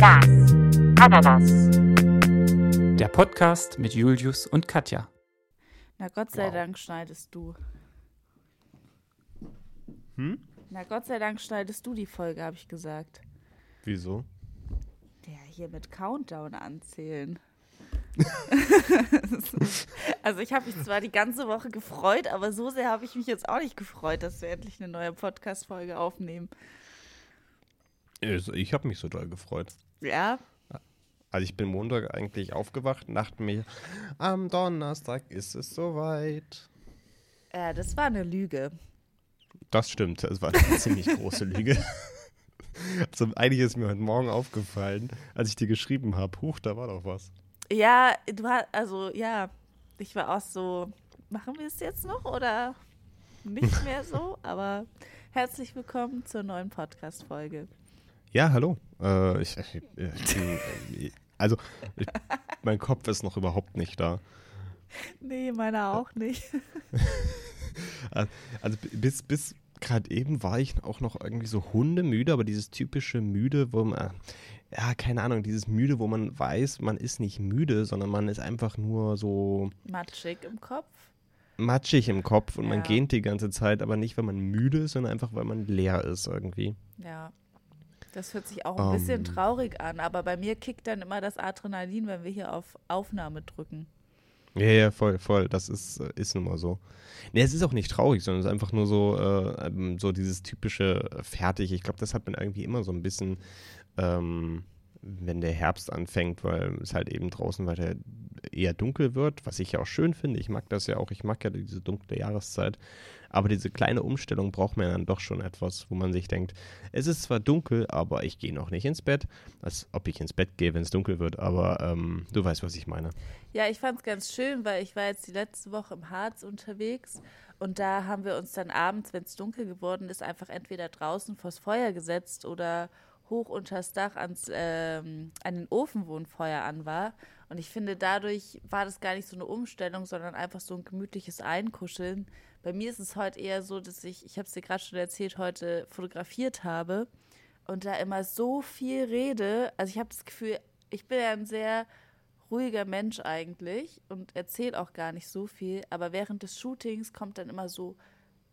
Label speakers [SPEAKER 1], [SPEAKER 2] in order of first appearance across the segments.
[SPEAKER 1] Das Ananas.
[SPEAKER 2] Der Podcast mit Julius und Katja.
[SPEAKER 3] Na Gott sei
[SPEAKER 4] Wow.
[SPEAKER 3] Dank schneidest du.
[SPEAKER 4] Hm?
[SPEAKER 3] Na Gott sei Dank schneidest du die Folge, habe ich gesagt.
[SPEAKER 4] Wieso?
[SPEAKER 3] Ja, hier mit Countdown anzählen. also ich habe mich zwar die ganze Woche gefreut, aber so sehr habe ich mich jetzt auch nicht gefreut, dass wir endlich eine neue Podcast-Folge aufnehmen.
[SPEAKER 4] Also, Ich habe mich so doll gefreut.
[SPEAKER 3] Ja,
[SPEAKER 4] Also ich bin Montag eigentlich aufgewacht und dachte mir, am Donnerstag ist es soweit.
[SPEAKER 3] äh, das war eine Lüge.
[SPEAKER 4] Das stimmt, das war eine ziemlich große Lüge. Also eigentlich ist mir heute Morgen aufgefallen, als ich dir geschrieben habe, huch, da war doch was.
[SPEAKER 3] Ja, du hast, also ja, ich war auch so, machen wir es jetzt noch oder nicht mehr so? Aber herzlich willkommen zur neuen Podcast-Folge.
[SPEAKER 4] Ja, hallo. Äh, ich, äh, also, ich, mein Kopf ist noch überhaupt nicht da.
[SPEAKER 3] Nee, meiner auch nicht.
[SPEAKER 4] Also bis, bis gerade eben war ich auch noch irgendwie so hundemüde, aber dieses typische müde, wo man, ja, keine Ahnung, dieses müde, wo man weiß, man ist nicht müde, sondern man ist einfach nur so
[SPEAKER 3] Matschig im Kopf.
[SPEAKER 4] matschig im Kopf und man
[SPEAKER 3] Ja.
[SPEAKER 4] gähnt die ganze Zeit, aber nicht, weil man müde ist, sondern einfach, weil man leer ist irgendwie.
[SPEAKER 3] Ja. Das hört sich auch ein bisschen
[SPEAKER 4] Ähm.
[SPEAKER 3] traurig an, aber bei mir kickt dann immer das Adrenalin, wenn wir hier auf Aufnahme drücken.
[SPEAKER 4] Ja, ja, voll, voll. Das ist, äh, ist nun mal so. Nee, es ist auch nicht traurig, sondern es ist einfach nur so, äh, ähm, so dieses typische äh, fertig. Ich glaube, das hat man irgendwie immer so ein bisschen, ähm, wenn der Herbst anfängt, weil es halt eben draußen weiter eher dunkel wird, was ich ja auch schön finde. Ich mag das ja auch. Ich mag ja diese dunkle Jahreszeit. Aber diese kleine Umstellung braucht man dann doch schon etwas, wo man sich denkt, es ist zwar dunkel, aber ich gehe noch nicht ins Bett. Als ob ich ins Bett gehe, wenn es dunkel wird, aber ähm, du weißt, was ich meine.
[SPEAKER 3] Ja, ich fand es ganz schön, weil ich war jetzt die letzte Woche im Harz unterwegs und da haben wir uns dann abends, wenn es dunkel geworden ist, einfach entweder draußen vors Feuer gesetzt oder hoch unters Dach ans, ähm, an den Ofen, wo ein Feuer an war. Und ich finde, dadurch war das gar nicht so eine Umstellung, sondern einfach so ein gemütliches Einkuscheln. Bei mir ist es heute eher so, dass ich, ich habe es dir gerade schon erzählt, heute fotografiert habe und da immer so viel rede. Also ich habe das Gefühl, ich bin ja ein sehr ruhiger Mensch eigentlich und erzähle auch gar nicht so viel, aber während des Shootings kommt dann immer so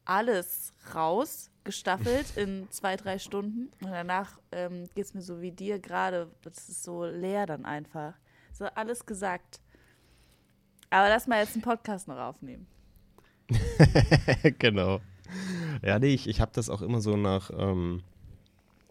[SPEAKER 3] alles raus, gestaffelt in zwei, drei Stunden. Und danach ähm, geht es mir so wie dir gerade, das ist so leer dann einfach. So alles gesagt. Aber lass mal jetzt einen Podcast noch aufnehmen.
[SPEAKER 4] genau. Ja, nee, ich, ich habe das auch immer so nach, ähm,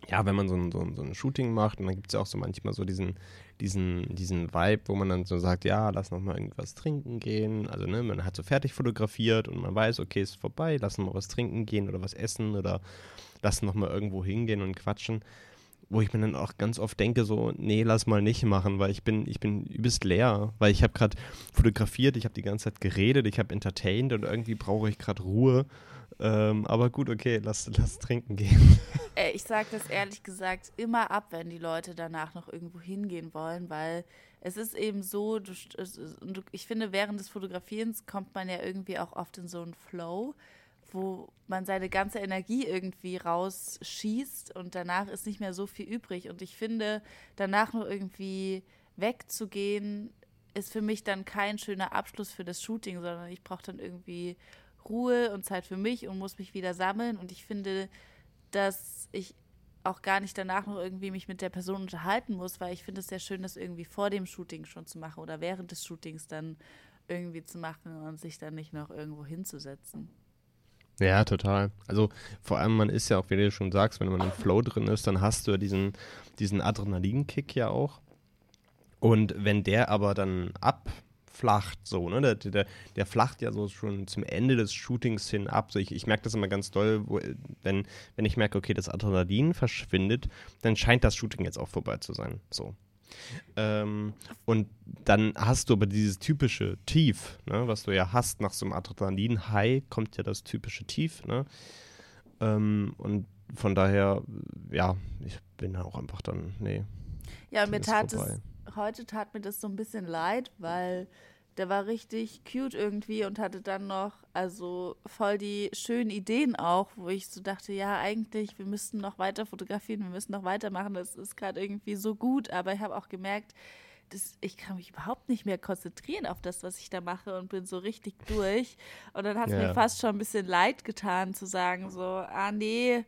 [SPEAKER 4] ja, wenn man so ein, so, ein, so ein Shooting macht, und dann gibt es ja auch so manchmal so diesen, diesen, diesen Vibe, wo man dann so sagt, ja, lass noch mal irgendwas trinken gehen. Also, ne, man hat so fertig fotografiert und man weiß, okay, ist vorbei, lass noch mal was trinken gehen oder was essen oder lass noch mal irgendwo hingehen und quatschen. Wo ich mir dann auch ganz oft denke, so, nee, lass mal nicht machen, weil ich bin, ich bin übelst leer, weil ich habe gerade fotografiert, ich habe die ganze Zeit geredet, ich habe entertained und irgendwie brauche ich gerade Ruhe. Ähm, aber gut, okay, lass, lass trinken gehen.
[SPEAKER 3] Äh, ich sage das ehrlich gesagt immer ab, wenn die Leute danach noch irgendwo hingehen wollen, weil es ist eben so, du, du, ich finde, während des Fotografierens kommt man ja irgendwie auch oft in so einen Flow, wo man seine ganze Energie irgendwie rausschießt und danach ist nicht mehr so viel übrig. Und ich finde, danach noch irgendwie wegzugehen, ist für mich dann kein schöner Abschluss für das Shooting, sondern ich brauche dann irgendwie Ruhe und Zeit für mich und muss mich wieder sammeln. Und ich finde, dass ich auch gar nicht danach noch irgendwie mich mit der Person unterhalten muss, weil ich finde es sehr schön, das irgendwie vor dem Shooting schon zu machen oder während des Shootings dann irgendwie zu machen und sich dann nicht noch irgendwo hinzusetzen.
[SPEAKER 4] Ja, total. Also vor allem, man ist ja auch, wie du schon sagst, wenn man im Flow drin ist, dann hast du ja diesen, diesen Adrenalinkick ja auch. Und wenn der aber dann abflacht, so, ne, der, der, der flacht ja so schon zum Ende des Shootings hin ab. So, ich, ich merke das immer ganz doll, wo, wenn, wenn ich merke, okay, das Adrenalin verschwindet, dann scheint das Shooting jetzt auch vorbei zu sein. So. Ähm, und dann hast du aber dieses typische Tief, ne, was du ja hast nach so einem Adrenalin-High, kommt ja das typische Tief. Ne? Ähm, und von daher, ja, ich bin auch einfach dann, nee.
[SPEAKER 3] Ja, mir tat
[SPEAKER 4] vorbei.
[SPEAKER 3] es, heute tat mir das so ein bisschen leid, weil der war richtig cute irgendwie und hatte dann noch, also voll die schönen Ideen auch, wo ich so dachte, ja, eigentlich, wir müssten noch weiter fotografieren, wir müssen noch weitermachen, das ist gerade irgendwie so gut, aber ich habe auch gemerkt, das, ich kann mich überhaupt nicht mehr konzentrieren auf das, was ich da mache und bin so richtig durch. Und dann hat es
[SPEAKER 4] Ja.
[SPEAKER 3] mir fast schon ein bisschen leid getan zu sagen, so, ah nee,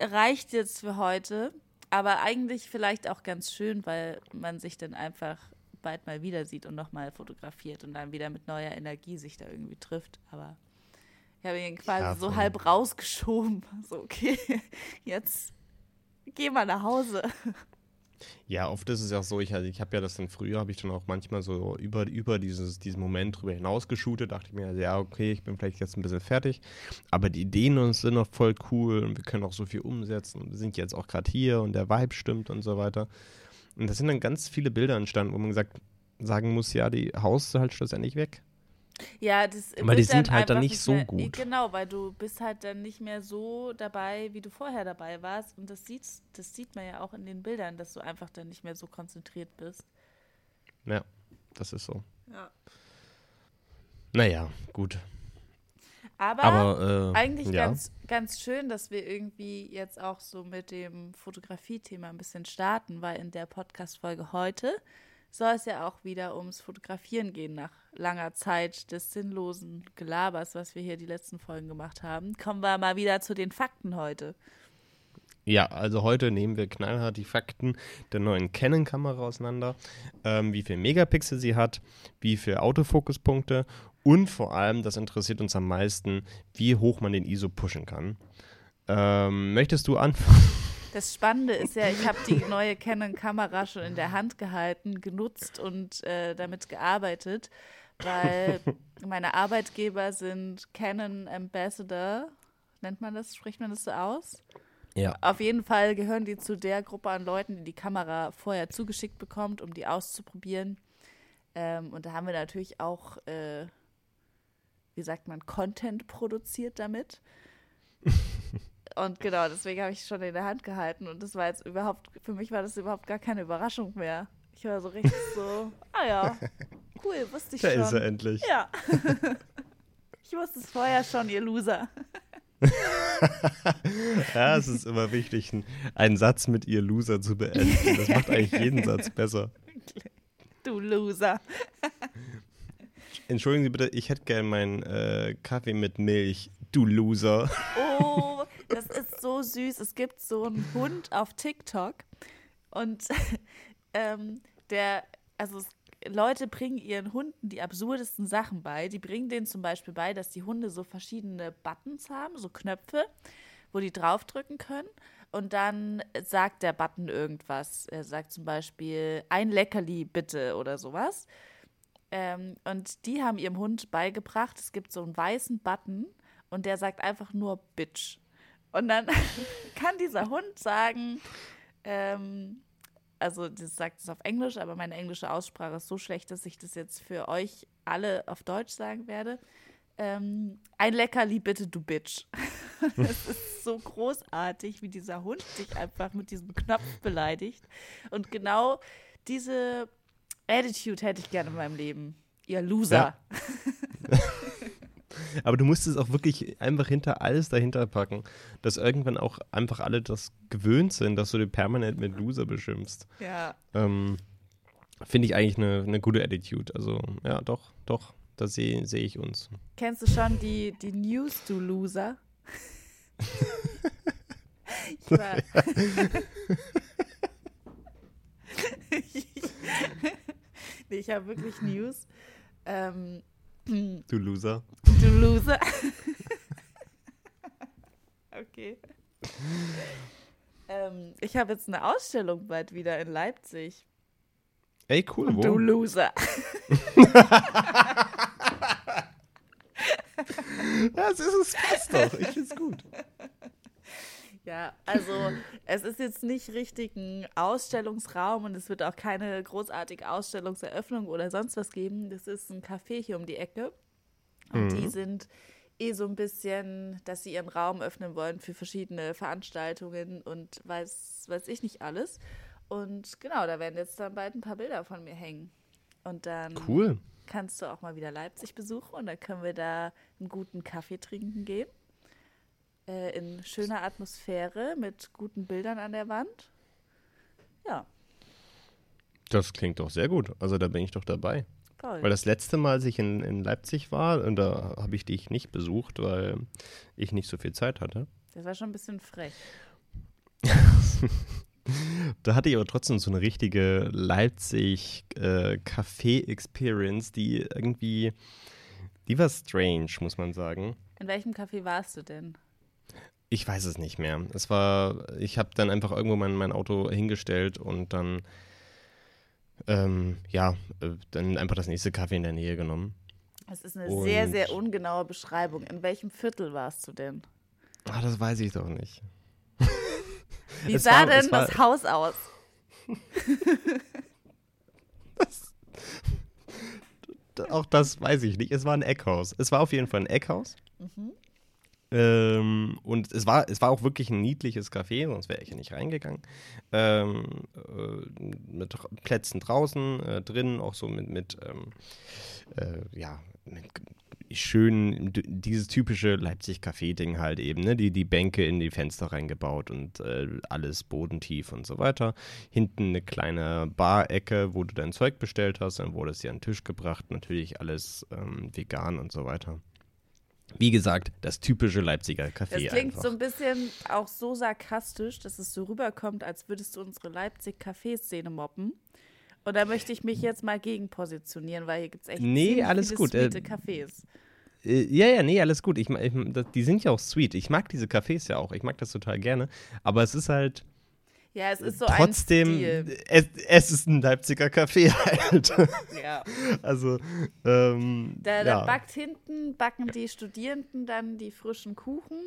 [SPEAKER 3] reicht jetzt für heute. Aber eigentlich vielleicht auch ganz schön, weil man sich dann einfach bald mal wieder sieht und nochmal fotografiert und dann wieder mit neuer Energie sich da irgendwie trifft. Aber ich habe ihn quasi
[SPEAKER 4] Ja,
[SPEAKER 3] so halb rausgeschoben. So, okay, jetzt geh mal nach Hause.
[SPEAKER 4] Ja, oft ist es ja auch so, ich, also ich habe ja das dann früher, habe ich dann auch manchmal so über, über dieses, diesen Moment drüber hinaus geshootet, dachte ich mir, also, ja, okay, ich bin vielleicht jetzt ein bisschen fertig, aber die Ideen uns sind noch voll cool und wir können auch so viel umsetzen und wir sind jetzt auch gerade hier und der Vibe stimmt und so weiter. Und da sind dann ganz viele Bilder entstanden, wo man gesagt, sagen muss, ja, die haust du halt schlussendlich weg.
[SPEAKER 3] Ja, das
[SPEAKER 4] Aber die sind halt dann nicht so
[SPEAKER 3] mehr,
[SPEAKER 4] gut.
[SPEAKER 3] Genau, weil du bist halt dann nicht mehr so dabei, wie du vorher dabei warst. Und das sieht, das sieht man ja auch in den Bildern, dass du einfach dann nicht mehr so konzentriert bist.
[SPEAKER 4] Ja, das ist so.
[SPEAKER 3] Ja.
[SPEAKER 4] Naja, gut.
[SPEAKER 3] Aber,
[SPEAKER 4] Aber äh,
[SPEAKER 3] eigentlich
[SPEAKER 4] ja.
[SPEAKER 3] ganz, ganz schön, dass wir irgendwie jetzt auch so mit dem Fotografie-Thema ein bisschen starten, weil in der Podcast-Folge heute soll es ja auch wieder ums Fotografieren gehen nach langer Zeit des sinnlosen Gelabers, was wir hier die letzten Folgen gemacht haben. Kommen wir mal wieder zu den Fakten heute.
[SPEAKER 4] Ja, also heute nehmen wir knallhart die Fakten der neuen Canon-Kamera auseinander, ähm, wie viel Megapixel sie hat, wie viele Autofokuspunkte und vor allem, das interessiert uns am meisten, wie hoch man den ISO pushen kann. Ähm, möchtest du anfangen?
[SPEAKER 3] Das Spannende ist ja, ich habe die neue Canon-Kamera schon in der Hand gehalten, genutzt und äh, damit gearbeitet, weil meine Arbeitgeber sind Canon Ambassador. Nennt man das? Spricht man das so aus?
[SPEAKER 4] Ja.
[SPEAKER 3] Auf jeden Fall gehören die zu der Gruppe an Leuten, die die Kamera vorher zugeschickt bekommt, um die auszuprobieren. Ähm, und da haben wir natürlich auch, äh, wie sagt man, Content produziert damit. Und genau, deswegen habe ich schon in der Hand gehalten. Und das war jetzt überhaupt, für mich war das überhaupt gar keine Überraschung mehr. Ich war so richtig so, ah ja, cool, wusste ich
[SPEAKER 4] Da
[SPEAKER 3] schon.
[SPEAKER 4] ist er endlich.
[SPEAKER 3] Ja. ich wusste es vorher schon, ihr Loser.
[SPEAKER 4] Ja, es ist immer wichtig, einen- einen Satz mit ihr Loser zu beenden. Das macht eigentlich jeden Satz besser.
[SPEAKER 3] Du Loser.
[SPEAKER 4] Entschuldigen Sie bitte, ich hätte gern meinen äh, Kaffee mit Milch. Du Loser.
[SPEAKER 3] Oh, das ist so süß. Es gibt so einen Hund auf TikTok und ähm, der, also es, Leute bringen ihren Hunden die absurdesten Sachen bei. Die bringen denen zum Beispiel bei, dass die Hunde so verschiedene Buttons haben, so Knöpfe, wo die draufdrücken können. Und dann sagt der Button irgendwas. Er sagt zum Beispiel ein Leckerli bitte oder sowas. Ähm, und die haben ihrem Hund beigebracht, es gibt so einen weißen Button und der sagt einfach nur Bitch. Und dann kann dieser Hund sagen, ähm, also das sagt es auf Englisch, aber meine englische Aussprache ist so schlecht, dass ich das jetzt für euch alle auf Deutsch sagen werde. Ähm, ein Leckerli bitte, du Bitch. Das ist so großartig, wie dieser Hund dich einfach mit diesem Knopf beleidigt. Und genau diese Attitude hätte ich gerne in meinem Leben. Ihr Loser.
[SPEAKER 4] Aber du musst es auch wirklich einfach hinter alles dahinter packen, dass irgendwann auch einfach alle das gewöhnt sind, dass du dir permanent mit Loser beschimpfst.
[SPEAKER 3] Ja.
[SPEAKER 4] Ähm, Finde ich eigentlich eine, eine gute Attitude. Also, ja, doch, doch, da sehe seh ich uns.
[SPEAKER 3] Kennst du schon die, die News, du Loser? ich war. nee, ich habe wirklich News. Ähm,
[SPEAKER 4] Du Loser.
[SPEAKER 3] du Loser. okay. Ähm, ich habe jetzt eine Ausstellung bald wieder in Leipzig.
[SPEAKER 4] Ey, cool,
[SPEAKER 3] Und
[SPEAKER 4] wo?
[SPEAKER 3] du Loser.
[SPEAKER 4] Das ist es fast doch. Ich finde es gut.
[SPEAKER 3] Ja, also es ist jetzt nicht richtig ein Ausstellungsraum und es wird auch keine großartige Ausstellungseröffnung oder sonst was geben. Das ist ein Café hier um die Ecke. Und die sind eh so ein bisschen, dass sie ihren Raum öffnen wollen für verschiedene Veranstaltungen und weiß, weiß ich nicht alles. Und genau, da werden jetzt dann bald ein paar Bilder von mir hängen. Und dann
[SPEAKER 4] Cool.
[SPEAKER 3] kannst du auch mal wieder Leipzig besuchen und dann können wir da einen guten Kaffee trinken gehen. Äh, in schöner Atmosphäre mit guten Bildern an der Wand. Ja,
[SPEAKER 4] Das klingt doch sehr gut. Also da bin ich doch dabei.
[SPEAKER 3] toll.
[SPEAKER 4] Weil das letzte Mal, als ich in, in Leipzig war, und da habe ich dich nicht besucht, weil ich nicht so viel Zeit hatte.
[SPEAKER 3] Das war schon ein bisschen frech.
[SPEAKER 4] Da hatte ich aber trotzdem so eine richtige Leipzig-Café-Experience, die irgendwie, die war strange, muss man sagen.
[SPEAKER 3] In welchem Café warst du denn?
[SPEAKER 4] Ich weiß es nicht mehr. Es war, ich habe dann einfach irgendwo mein, mein Auto hingestellt und dann, ähm, ja, äh, dann einfach das nächste Kaffee in der Nähe genommen.
[SPEAKER 3] Das ist eine sehr,
[SPEAKER 4] Und-
[SPEAKER 3] sehr ungenaue Beschreibung. In welchem Viertel warst du denn?
[SPEAKER 4] Ah, das weiß ich doch nicht.
[SPEAKER 3] Wie
[SPEAKER 4] Es
[SPEAKER 3] sah
[SPEAKER 4] war-
[SPEAKER 3] denn
[SPEAKER 4] war-
[SPEAKER 3] das Haus aus?
[SPEAKER 4] Auch das weiß ich nicht. Es war ein Eckhaus. Es war auf jeden Fall ein Eckhaus. Ähm, und es war, es war auch wirklich ein niedliches Café, sonst wäre ich ja nicht reingegangen. Ähm, äh, mit Plätzen draußen, äh, drinnen auch so mit, mit ähm, äh, ja, mit schön, dieses typische Leipzig-Café-Ding halt eben, ne? Die, die Bänke in die Fenster reingebaut und äh, alles bodentief und so weiter. Hinten eine kleine Bar-Ecke, wo du dein Zeug bestellt hast, dann wurde es dir an den Tisch gebracht, natürlich alles ähm, vegan und so weiter. Wie gesagt, das typische Leipziger Café
[SPEAKER 3] Das klingt
[SPEAKER 4] einfach.
[SPEAKER 3] so ein bisschen auch so sarkastisch, dass es so rüberkommt, als würdest du unsere Leipzig-Café-Szene moppen. Und da möchte ich mich jetzt mal gegen positionieren, weil hier gibt es echt
[SPEAKER 4] Nee, alles gut, äh,
[SPEAKER 3] Cafés.
[SPEAKER 4] Äh, ja, ja, nee, alles gut. Ich, ich, die sind ja auch sweet. Ich mag diese Cafés ja auch. Ich mag das total gerne. Aber es ist halt
[SPEAKER 3] Ja, es ist so
[SPEAKER 4] trotzdem,
[SPEAKER 3] ein Stil.
[SPEAKER 4] es, es ist ein Leipziger Café halt.
[SPEAKER 3] Ja.
[SPEAKER 4] also, ähm,
[SPEAKER 3] Da, da
[SPEAKER 4] ja.
[SPEAKER 3] backt hinten, backen die Studierenden dann die frischen Kuchen.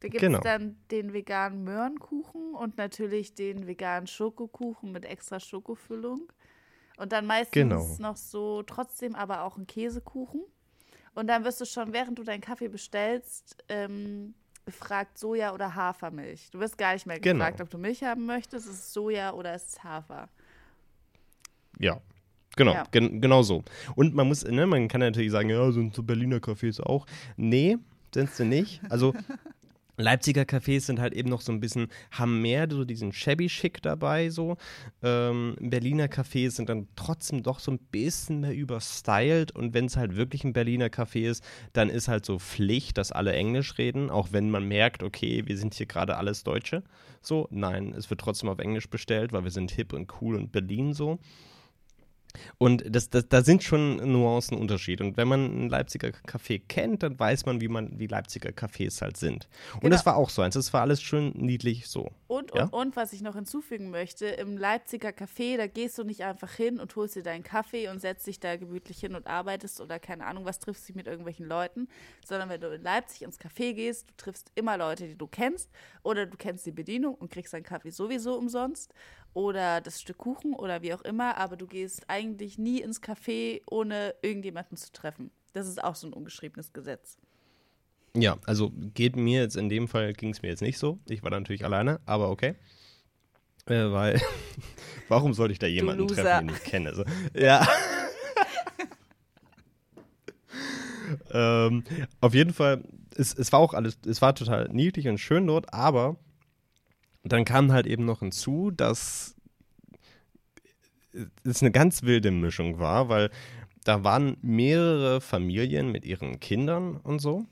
[SPEAKER 3] Da gibt es
[SPEAKER 4] Genau.
[SPEAKER 3] dann den veganen Möhrenkuchen und natürlich den veganen Schokokuchen mit extra Schokofüllung. Und dann meistens
[SPEAKER 4] Genau.
[SPEAKER 3] noch so, trotzdem aber auch ein Käsekuchen. Und dann wirst du schon, während du deinen Kaffee bestellst, ähm, gefragt Soja oder Hafermilch. Du wirst gar nicht mehr
[SPEAKER 4] Genau.
[SPEAKER 3] gefragt, ob du Milch haben möchtest. Ist es Soja oder ist es Hafer?
[SPEAKER 4] Ja. Genau,
[SPEAKER 3] Ja.
[SPEAKER 4] gen genau so. Und man muss, ne, man kann natürlich sagen, ja, sind so Berliner Cafés auch. Nee, sind sie nicht. Also Leipziger Cafés sind halt eben noch so ein bisschen, haben mehr so diesen shabby Schick dabei, so. Ähm, Berliner Cafés sind dann trotzdem doch so ein bisschen mehr überstylt und wenn es halt wirklich ein Berliner Café ist, dann ist halt so Pflicht, dass alle Englisch reden, auch wenn man merkt, okay, wir sind hier gerade alles Deutsche. So, nein, es wird trotzdem auf Englisch bestellt, weil wir sind hip und cool und Berlin so. Und das, das, da sind schon Nuancen Unterschied. Und wenn man ein Leipziger Café kennt, dann weiß man, wie man wie Leipziger Cafés halt sind. Und
[SPEAKER 3] Genau.
[SPEAKER 4] das war auch so eins. Das war alles schön niedlich so.
[SPEAKER 3] Und,
[SPEAKER 4] Ja?
[SPEAKER 3] und, und, was ich noch hinzufügen möchte, im Leipziger Café, da gehst du nicht einfach hin und holst dir deinen Kaffee und setzt dich da gemütlich hin und arbeitest oder keine Ahnung, was triffst dich mit irgendwelchen Leuten, sondern wenn du in Leipzig ins Café gehst, du triffst immer Leute, die du kennst oder du kennst die Bedienung und kriegst deinen Kaffee sowieso umsonst oder das Stück Kuchen oder wie auch immer, aber du gehst eigentlich nie ins Café, ohne irgendjemanden zu treffen. Das ist auch so ein ungeschriebenes Gesetz.
[SPEAKER 4] Ja, also geht mir jetzt in dem Fall, ging es mir jetzt nicht so. Ich war da natürlich alleine, aber okay. Äh, weil, warum sollte ich da jemanden treffen, den ich kenne? So, ja. ähm, auf jeden Fall, es, es war auch alles, es war total niedlich und schön dort, aber dann kam halt eben noch hinzu, dass es eine ganz wilde Mischung war, weil da waren mehrere Familien mit ihren Kindern und so.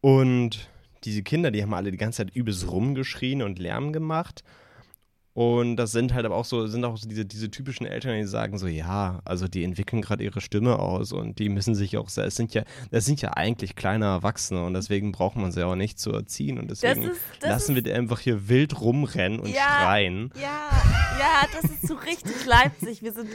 [SPEAKER 4] Und diese Kinder, die haben alle die ganze Zeit übelst rumgeschrien und Lärm gemacht. Und das sind halt aber auch so, sind auch so diese, diese typischen Eltern, die sagen so, ja, also die entwickeln gerade ihre Stimme aus und die müssen sich auch, es sind ja, das sind ja eigentlich kleine Erwachsene und deswegen braucht man sie auch nicht zu erziehen und deswegen
[SPEAKER 3] ist- das
[SPEAKER 4] lassen wir die einfach hier wild rumrennen und
[SPEAKER 3] Ja.
[SPEAKER 4] schreien.
[SPEAKER 3] Ja, ja, das ist so richtig Leipzig. Wir sind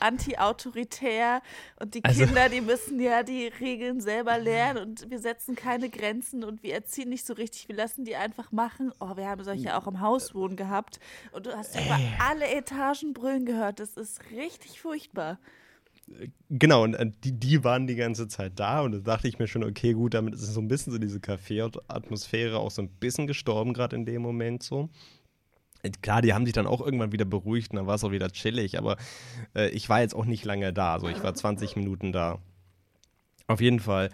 [SPEAKER 3] anti-autoritär und die
[SPEAKER 4] Also-
[SPEAKER 3] Kinder, die müssen ja die Regeln selber lernen und wir setzen keine Grenzen und wir erziehen nicht so richtig. Wir lassen die einfach machen. Oh, wir haben solche auch im Hauswohnen gehabt und du hast über alle Etagen brüllen gehört. Das ist richtig furchtbar.
[SPEAKER 4] Genau, und äh, die, die waren die ganze Zeit da und da dachte ich mir schon, okay, gut, damit ist so ein bisschen so diese Café-Atmosphäre auch so ein bisschen gestorben, gerade in dem Moment so. Klar, die haben sich dann auch irgendwann wieder beruhigt und dann war es auch wieder chillig, aber äh, ich war jetzt auch nicht lange da. Also ich war 20 Minuten da. Auf jeden Fall.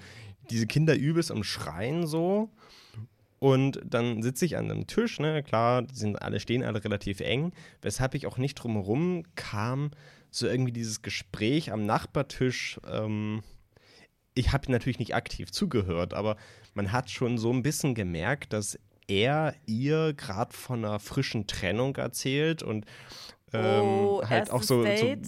[SPEAKER 4] Diese Kinder übelst am Schreien so. Und dann sitze ich an einem Tisch, ne, klar, die sind alle, stehen alle relativ eng, weshalb ich auch nicht drumherum kam, so irgendwie dieses Gespräch am Nachbartisch. Ähm, ich habe natürlich nicht aktiv zugehört, aber man hat schon so ein bisschen gemerkt, dass er ihr gerade von einer frischen Trennung erzählt und ähm,
[SPEAKER 3] Oh,
[SPEAKER 4] halt auch so, so
[SPEAKER 3] Date?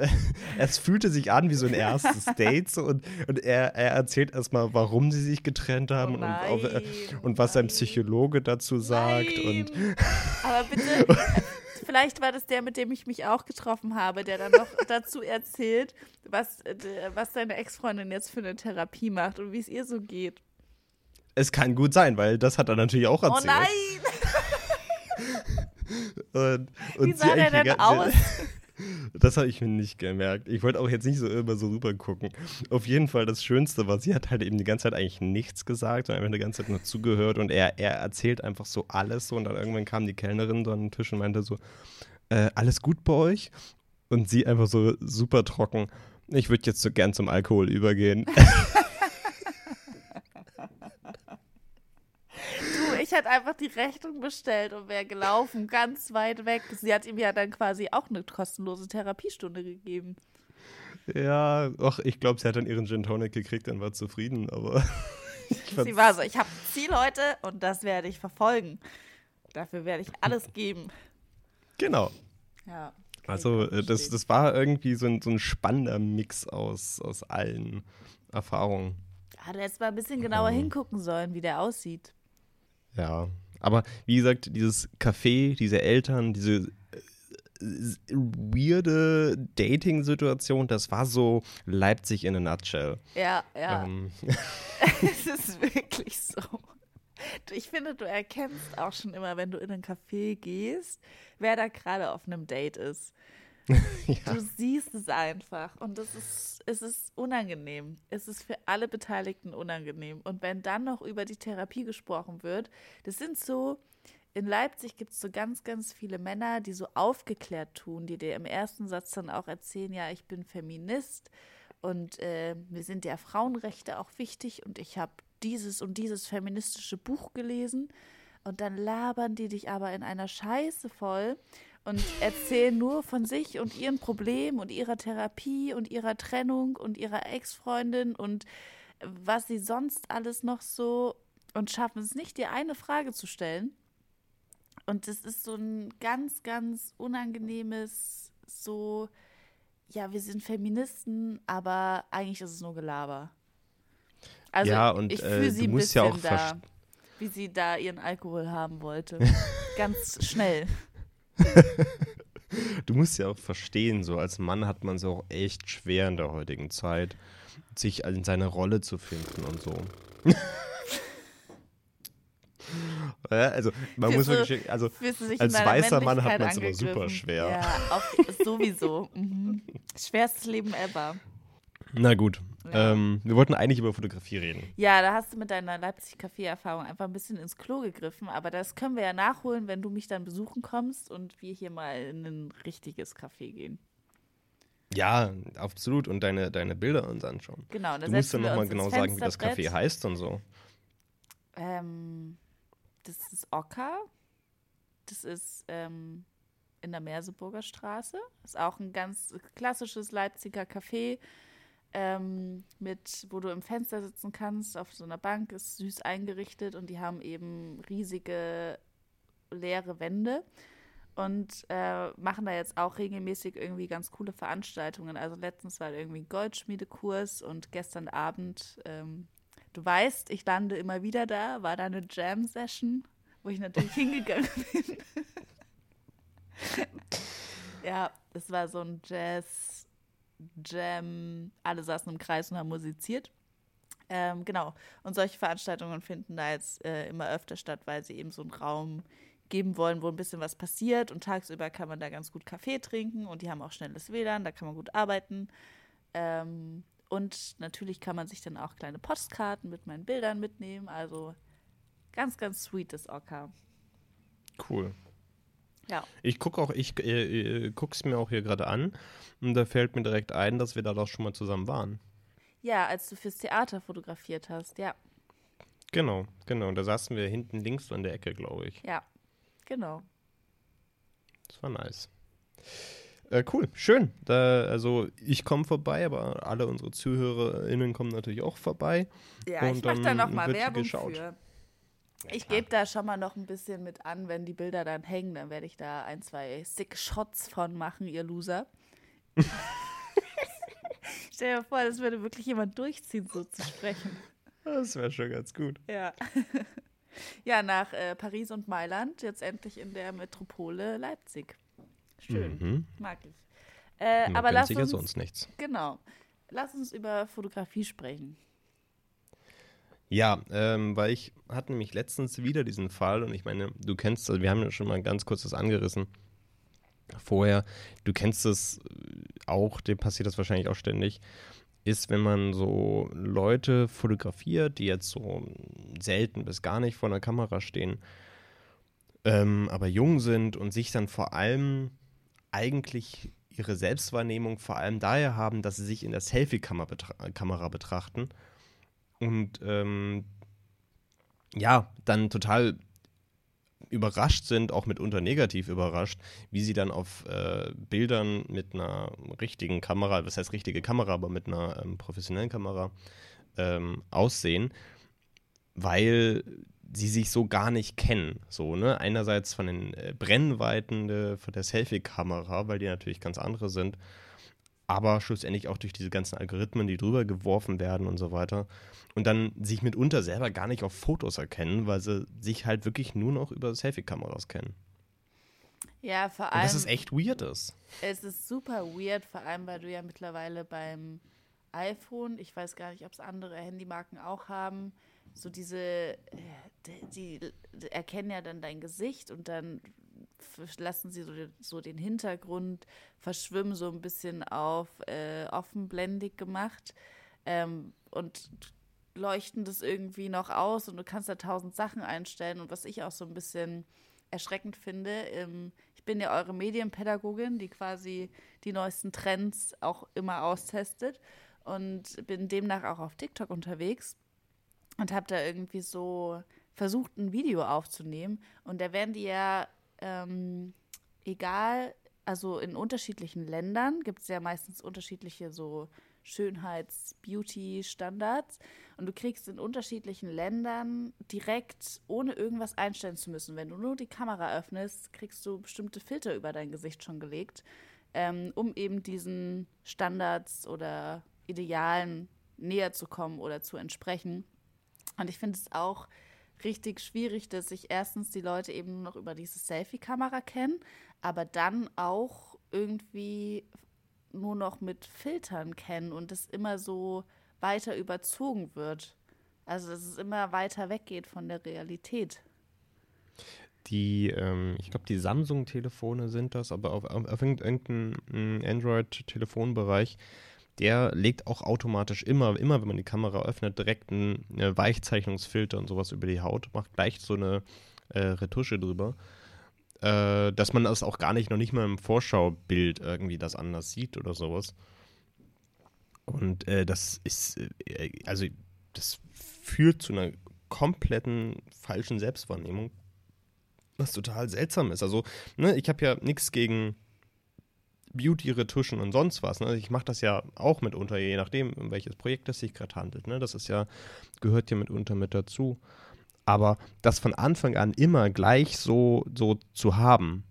[SPEAKER 4] es fühlte sich an wie so ein erstes Date so, und, und er, er erzählt erstmal, warum sie sich getrennt haben
[SPEAKER 3] Oh
[SPEAKER 4] und, äh,
[SPEAKER 3] nein,
[SPEAKER 4] und was sein. Psychologe dazu sagt und
[SPEAKER 3] Nein. Aber bitte, vielleicht war das der, mit dem ich mich auch getroffen habe, der dann noch dazu erzählt, was, äh, was seine Ex-Freundin jetzt für eine Therapie macht und wie es ihr so geht.
[SPEAKER 4] es kann gut sein, weil das hat er natürlich auch
[SPEAKER 3] Oh
[SPEAKER 4] erzählt.
[SPEAKER 3] nein!
[SPEAKER 4] Und, und
[SPEAKER 3] Wie sah der denn aus?
[SPEAKER 4] Das habe ich mir nicht gemerkt. Ich wollte auch jetzt nicht so immer so rüber gucken. Auf jeden Fall das Schönste war, sie hat halt eben die ganze Zeit eigentlich nichts gesagt, sondern einfach die ganze Zeit nur zugehört und er, er erzählt einfach so alles so und dann irgendwann kam die Kellnerin so an den Tisch und meinte so, äh, alles gut bei euch? Und sie einfach so super trocken, ich würde jetzt so gern zum Alkohol übergehen.
[SPEAKER 3] Du, ich hätte einfach die Rechnung bestellt und wäre gelaufen, ganz weit weg. Sie hat ihm ja dann quasi auch eine kostenlose Therapiestunde gegeben.
[SPEAKER 4] ja, ach, ich glaube, sie hat dann ihren Gin Tonic gekriegt und war zufrieden, aber
[SPEAKER 3] Sie war so, ich habe ein Ziel heute und das werde ich verfolgen. Dafür werde ich alles geben.
[SPEAKER 4] Genau.
[SPEAKER 3] Ja.
[SPEAKER 4] Also, äh, das, das war irgendwie so ein, so ein spannender Mix aus, aus allen Erfahrungen.
[SPEAKER 3] Hat er jetzt mal ein bisschen genauer
[SPEAKER 4] Mhm.
[SPEAKER 3] hingucken sollen, wie der aussieht.
[SPEAKER 4] Ja. Aber wie gesagt, dieses Café, diese Eltern, diese äh, weirde Dating-Situation, das war so Leipzig in a nutshell.
[SPEAKER 3] Ja, ja.
[SPEAKER 4] Ähm,
[SPEAKER 3] es ist wirklich so. Ich finde, du erkennst auch schon immer, wenn du in ein Café gehst, wer da gerade auf einem Date ist.
[SPEAKER 4] ja.
[SPEAKER 3] Du siehst es einfach und es ist, es ist unangenehm. Es ist für alle Beteiligten unangenehm. Und wenn dann noch über die Therapie gesprochen wird, das sind so, in Leipzig gibt es so ganz, ganz viele Männer, die so aufgeklärt tun, die dir im ersten Satz dann auch erzählen, ja, ich bin Feminist und äh, mir sind ja Frauenrechte auch wichtig und ich habe dieses und dieses feministische Buch gelesen. Und dann labern die dich aber in einer Scheiße voll und erzählen nur von sich und ihren Problemen und ihrer Therapie und ihrer Trennung und ihrer Ex-Freundin und was sie sonst alles noch so und schaffen es nicht, dir eine Frage zu stellen. Und das ist so ein ganz, ganz unangenehmes, so, ja, wir sind Feministen, aber eigentlich ist es nur Gelaber. Also
[SPEAKER 4] Ja, und,
[SPEAKER 3] ich
[SPEAKER 4] äh,
[SPEAKER 3] fühle
[SPEAKER 4] du
[SPEAKER 3] sie ein
[SPEAKER 4] ja
[SPEAKER 3] bisschen
[SPEAKER 4] auch
[SPEAKER 3] da, wie sie da ihren Alkohol haben wollte. ganz schnell.
[SPEAKER 4] Du musst ja auch verstehen, so als Mann hat man es auch echt schwer in der heutigen Zeit, sich in seine Rolle zu finden und so. Also man muss
[SPEAKER 3] Fühlst du-
[SPEAKER 4] wirklich, also Als weißer Mann hat
[SPEAKER 3] Männlichkeit
[SPEAKER 4] man's aber super schwer.
[SPEAKER 3] Ja, auf, sowieso. Mhm. Schwerstes Leben ever.
[SPEAKER 4] na gut.
[SPEAKER 3] Ja.
[SPEAKER 4] Ähm, wir wollten eigentlich über Fotografie reden.
[SPEAKER 3] Ja, da hast du mit deiner Leipzig-Café-Erfahrung einfach ein bisschen ins Klo gegriffen, aber das können wir ja nachholen, wenn du mich dann besuchen kommst und wir hier mal in ein richtiges Café gehen.
[SPEAKER 4] Ja, absolut. Und deine, deine Bilder uns anschauen.
[SPEAKER 3] Genau, da
[SPEAKER 4] Du musst dann nochmal genau sagen, wie das. Café heißt und so.
[SPEAKER 3] Ähm, das ist Ocker. Das ist ähm, in der Merseburger Straße. Ist auch ein ganz klassisches Leipziger Café, ähm, mit, wo du im Fenster sitzen kannst, auf so einer Bank, ist süß eingerichtet und die haben eben riesige leere Wände und äh, machen da jetzt auch regelmäßig irgendwie ganz coole Veranstaltungen. Also letztens war irgendwie ein Goldschmiedekurs und gestern Abend, ähm, du weißt, ich lande immer wieder da, war da eine Jam-Session, wo ich natürlich hingegangen bin. ja, es war so ein Jazz, Jam, alle saßen im Kreis und haben musiziert. Ähm, genau. Und solche Veranstaltungen finden da jetzt äh, immer öfter statt, weil sie eben so einen Raum geben wollen, wo ein bisschen was passiert. Und tagsüber kann man da ganz gut Kaffee trinken und die haben auch schnelles WLAN, da kann man gut arbeiten. Ähm, und natürlich kann man sich dann auch kleine Postkarten mit meinen Bildern mitnehmen. Also ganz, ganz sweet das Ocker.
[SPEAKER 4] Cool.
[SPEAKER 3] Ja.
[SPEAKER 4] Ich gucke auch, ich äh, äh, guck's mir auch hier gerade an und da fällt mir direkt ein, dass wir da doch schon mal zusammen waren.
[SPEAKER 3] Ja, als du fürs Theater fotografiert hast, ja.
[SPEAKER 4] Genau, genau. Da saßen wir hinten links so in der Ecke, glaube ich.
[SPEAKER 3] Ja, genau.
[SPEAKER 4] Das war nice. Äh, cool, schön. Da, also ich komme vorbei, aber alle unsere ZuhörerInnen kommen natürlich auch vorbei.
[SPEAKER 3] Ja,
[SPEAKER 4] Und
[SPEAKER 3] ich mache da
[SPEAKER 4] dann
[SPEAKER 3] noch mal
[SPEAKER 4] wird
[SPEAKER 3] Werbung
[SPEAKER 4] geschaut.
[SPEAKER 3] für. Ich
[SPEAKER 4] klar.
[SPEAKER 3] gebe da schon mal noch ein bisschen mit an, wenn die Bilder dann hängen, dann werde ich da ein, zwei sick Shots von machen, ihr Loser. Stell dir vor, das würde wirklich jemand durchziehen, so zu sprechen.
[SPEAKER 4] Das wäre schon ganz gut.
[SPEAKER 3] Ja. ja, nach äh, Paris und Mailand, jetzt endlich in der Metropole Leipzig. Schön,
[SPEAKER 4] Mhm.
[SPEAKER 3] mag ich. Äh, aber lass
[SPEAKER 4] ja
[SPEAKER 3] uns,
[SPEAKER 4] sonst nichts.
[SPEAKER 3] genau, lass uns über Fotografie sprechen.
[SPEAKER 4] Ja, ähm, weil ich hatte nämlich letztens wieder diesen Fall und ich meine, du kennst, also wir haben ja schon mal ganz kurz das angerissen vorher, du kennst es äh, auch, dem passiert das wahrscheinlich auch ständig, ist, wenn man so Leute fotografiert, die jetzt so selten bis gar nicht vor einer Kamera stehen, ähm, aber jung sind und sich dann vor allem eigentlich ihre Selbstwahrnehmung vor allem daher haben, dass sie sich in der Selfie-Kamera betra betrachten und ähm, ja, dann total überrascht sind, auch mitunter negativ überrascht, wie sie dann auf äh, Bildern mit einer richtigen Kamera, was heißt richtige Kamera, aber mit einer ähm, professionellen Kamera ähm, aussehen, weil sie sich so gar nicht kennen. So, ne? Einerseits von den äh, Brennweiten de, von der Selfie-Kamera, weil die natürlich ganz andere sind, aber schlussendlich auch durch diese ganzen Algorithmen, die drüber geworfen werden und so weiter. Und dann sich mitunter selber gar nicht auf Fotos erkennen, weil sie sich halt wirklich nur noch über Selfie-Kameras kennen.
[SPEAKER 3] Ja, vor
[SPEAKER 4] Und
[SPEAKER 3] allem.
[SPEAKER 4] das ist echt weird ist.
[SPEAKER 3] Es ist super weird, vor allem, weil du ja mittlerweile beim iPhone, ich weiß gar nicht, ob es andere Handymarken auch haben, so diese, äh, die, die erkennen ja dann dein Gesicht und dann lassen sie so den, so den Hintergrund verschwimmen, so ein bisschen auf äh, offenblendig gemacht ähm, und leuchten das irgendwie noch aus und du kannst da tausend Sachen einstellen. Und was ich auch so ein bisschen erschreckend finde, ähm, ich bin ja eure Medienpädagogin, die quasi die neuesten Trends auch immer austestet und bin demnach auch auf TikTok unterwegs und habe da irgendwie so versucht, ein Video aufzunehmen. Und da werden die ja ähm, egal, also in unterschiedlichen Ländern gibt es ja meistens unterschiedliche so Schönheits-Beauty-Standards und du kriegst in unterschiedlichen Ländern direkt, ohne irgendwas einstellen zu müssen, wenn du nur die Kamera öffnest, kriegst du bestimmte Filter über dein Gesicht schon gelegt, ähm, um eben diesen Standards oder Idealen näher zu kommen oder zu entsprechen. Und ich finde es auch richtig schwierig, dass sich erstens die Leute eben nur noch über diese Selfie-Kamera kennen, aber dann auch irgendwie nur noch mit Filtern kennen und es immer so weiter überzogen wird. Also dass es immer weiter weggeht von der Realität.
[SPEAKER 4] Die, ähm, ich glaube, die Samsung-Telefone sind das, aber auf, auf, auf irgendeinem mm, Android-Telefonbereich, der legt auch automatisch immer, immer wenn man die Kamera öffnet, direkt einen Weichzeichnungsfilter und sowas über die Haut, macht gleich so eine äh, Retusche drüber, äh, dass man das auch gar nicht, noch nicht mal im Vorschaubild irgendwie das anders sieht oder sowas. Und äh, das ist, äh, also das führt zu einer kompletten falschen Selbstwahrnehmung, was total seltsam ist. Also, ne, ich habe ja nichts gegen Beauty-Retuschen und sonst was. Ne? Ich mache das ja auch mitunter, je nachdem, um welches Projekt es sich gerade handelt. Ne? Das ist ja, gehört ja mitunter mit dazu. Aber das von Anfang an immer gleich so, so zu haben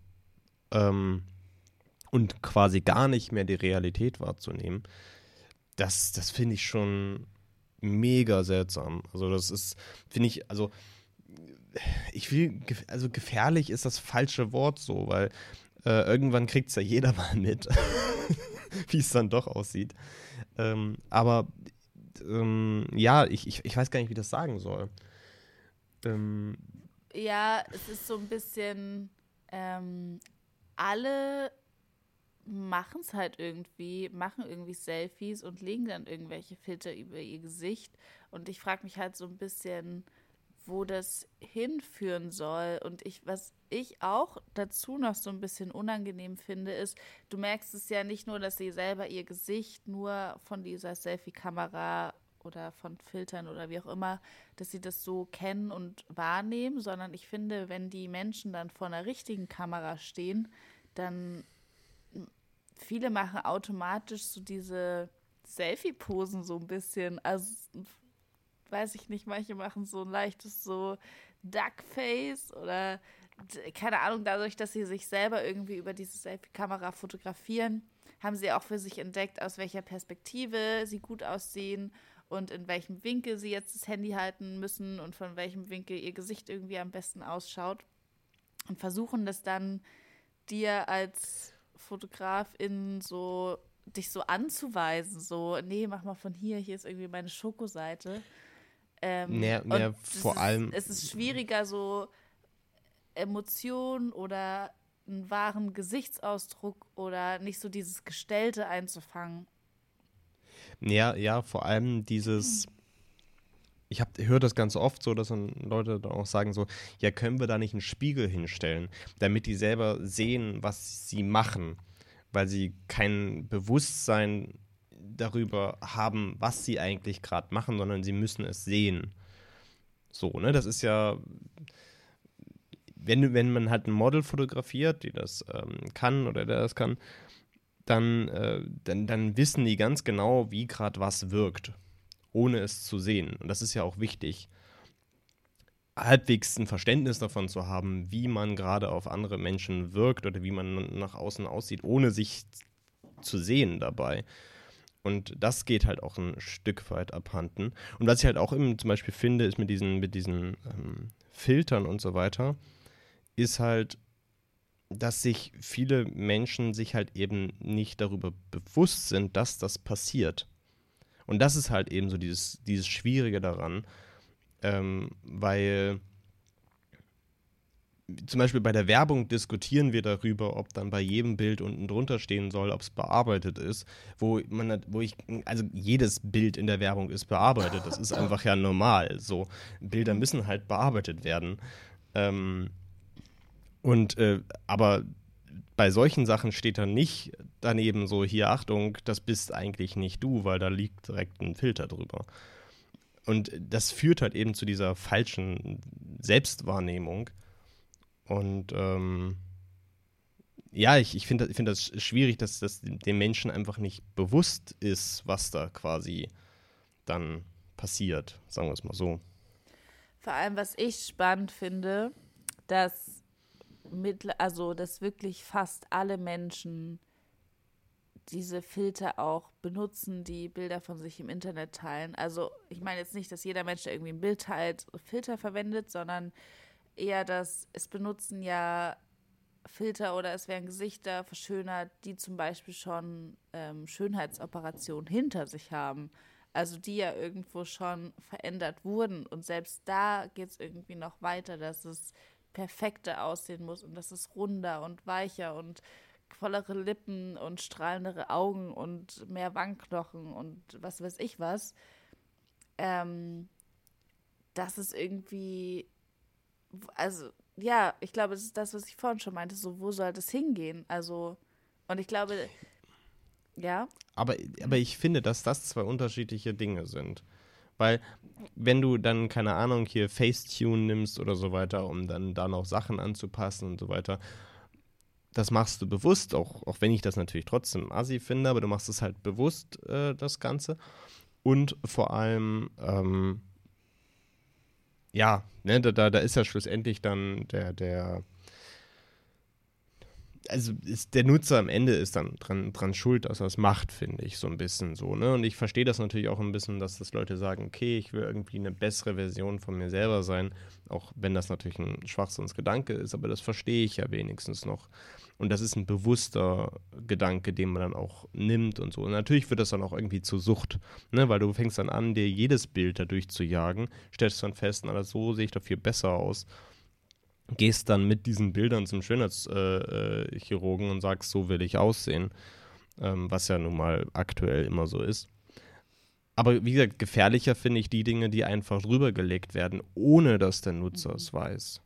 [SPEAKER 4] ähm, und quasi gar nicht mehr die Realität wahrzunehmen, das, das finde ich schon mega seltsam. Also das ist, finde ich, also ich will, also gefährlich ist das falsche Wort so, weil äh, irgendwann kriegt es ja jeder mal mit, wie es dann doch aussieht. Ähm, aber ähm, ja, ich, ich, ich weiß gar nicht, wie das sagen soll. Ähm,
[SPEAKER 3] Ja, es ist so ein bisschen, ähm, alle machen es halt irgendwie, machen irgendwie Selfies und legen dann irgendwelche Filter über ihr Gesicht. Und ich frage mich halt so ein bisschen, wo das hinführen soll. Und ich, was ich auch dazu noch so ein bisschen unangenehm finde, ist, du merkst es ja nicht nur, dass sie selber ihr Gesicht nur von dieser Selfie-Kamera oder von Filtern oder wie auch immer, dass sie das so kennen und wahrnehmen, sondern ich finde, wenn die Menschen dann vor einer richtigen Kamera stehen, dann viele machen automatisch so diese Selfie-Posen so ein bisschen. Also weiß ich nicht, manche machen so ein leichtes so Duckface oder keine Ahnung, dadurch, dass sie sich selber irgendwie über diese Selfie-Kamera fotografieren, haben sie auch für sich entdeckt, aus welcher Perspektive sie gut aussehen und in welchem Winkel sie jetzt das Handy halten müssen und von welchem Winkel ihr Gesicht irgendwie am besten ausschaut und versuchen das dann dir als Fotografin so dich so anzuweisen, so, nee, mach mal von hier, hier ist irgendwie meine Schokoseite.
[SPEAKER 4] Ähm, nee, nee, vor
[SPEAKER 3] ist,
[SPEAKER 4] allem.
[SPEAKER 3] Es ist schwieriger, so Emotionen oder einen wahren Gesichtsausdruck oder nicht so dieses Gestellte einzufangen.
[SPEAKER 4] Ja, ja, vor allem dieses. Ich höre das ganz oft so, dass dann Leute dann auch sagen so, ja, können wir da nicht einen Spiegel hinstellen, damit die selber sehen, was sie machen, weil sie kein Bewusstsein darüber haben, was sie eigentlich gerade machen, sondern sie müssen es sehen. So, ne? Das ist ja, wenn, wenn man halt ein Model fotografiert, die das ähm, kann oder der das kann, dann, äh, dann, dann wissen die ganz genau, wie gerade was wirkt, ohne es zu sehen. Und das ist ja auch wichtig, halbwegs ein Verständnis davon zu haben, wie man gerade auf andere Menschen wirkt oder wie man nach außen aussieht, ohne sich zu sehen dabei. Und das geht halt auch ein Stück weit abhanden. Und was ich halt auch immer zum Beispiel finde, ist mit diesen, mit diesen ähm, Filtern und so weiter, ist halt, dass sich viele Menschen sich halt eben nicht darüber bewusst sind, dass das passiert. Und das ist halt eben so dieses, dieses Schwierige daran, ähm, weil zum Beispiel bei der Werbung diskutieren wir darüber, ob dann bei jedem Bild unten drunter stehen soll, ob es bearbeitet ist, wo man, wo ich, also jedes Bild in der Werbung ist bearbeitet, das ist einfach ja normal. So Bilder müssen halt bearbeitet werden. Ähm, und äh, aber bei solchen Sachen steht dann nicht daneben so hier Achtung, das bist eigentlich nicht du, weil da liegt direkt ein Filter drüber. Und das führt halt eben zu dieser falschen Selbstwahrnehmung und ähm, ja, ich, ich finde ich find das schwierig, dass das dem Menschen einfach nicht bewusst ist, was da quasi dann passiert, sagen wir es mal so.
[SPEAKER 3] Vor allem, was ich spannend finde, dass mit, also dass wirklich fast alle Menschen diese Filter auch benutzen, die Bilder von sich im Internet teilen. Also ich meine jetzt nicht, dass jeder Mensch, der irgendwie ein Bild teilt, Filter verwendet, sondern eher das, es benutzen ja Filter oder es werden Gesichter verschönert, die zum Beispiel schon ähm, Schönheitsoperationen hinter sich haben. Also die ja irgendwo schon verändert wurden. Und selbst da geht es irgendwie noch weiter, dass es perfekter aussehen muss und dass es runder und weicher und vollere Lippen und strahlendere Augen und mehr Wangenknochen und was weiß ich was. Ähm, das ist irgendwie also ja, ich glaube, das ist das, was ich vorhin schon meinte, so wo soll das hingehen? Also und ich glaube, ja.
[SPEAKER 4] Aber, aber ich finde, dass das zwei unterschiedliche Dinge sind. Weil, wenn du dann, keine Ahnung, hier Facetune nimmst oder so weiter, um dann da noch Sachen anzupassen und so weiter, das machst du bewusst, auch, auch wenn ich das natürlich trotzdem assi finde, aber du machst es halt bewusst, äh, das Ganze. Und vor allem, ähm, ja, ne, da, da ist ja schlussendlich dann der, der, also ist, der Nutzer am Ende ist dann dran, dran schuld, dass er es macht, finde ich, so ein bisschen so, ne? Und ich verstehe das natürlich auch ein bisschen, dass das Leute sagen, okay, ich will irgendwie eine bessere Version von mir selber sein, auch wenn das natürlich ein Schwachsinnsgedanke ist, aber das verstehe ich ja wenigstens noch. Und das ist ein bewusster Gedanke, den man dann auch nimmt und so. Und natürlich wird das dann auch irgendwie zur Sucht, ne? weil du fängst dann an, dir jedes Bild dadurch zu jagen, stellst dann fest, na, so sehe ich doch viel besser aus. Gehst dann mit diesen Bildern zum Schönheitschirurgen äh, äh und sagst, so will ich aussehen, ähm, was ja nun mal aktuell immer so ist. Aber wie gesagt, gefährlicher finde ich die Dinge, die einfach drüber gelegt werden, ohne dass der Nutzer es weiß.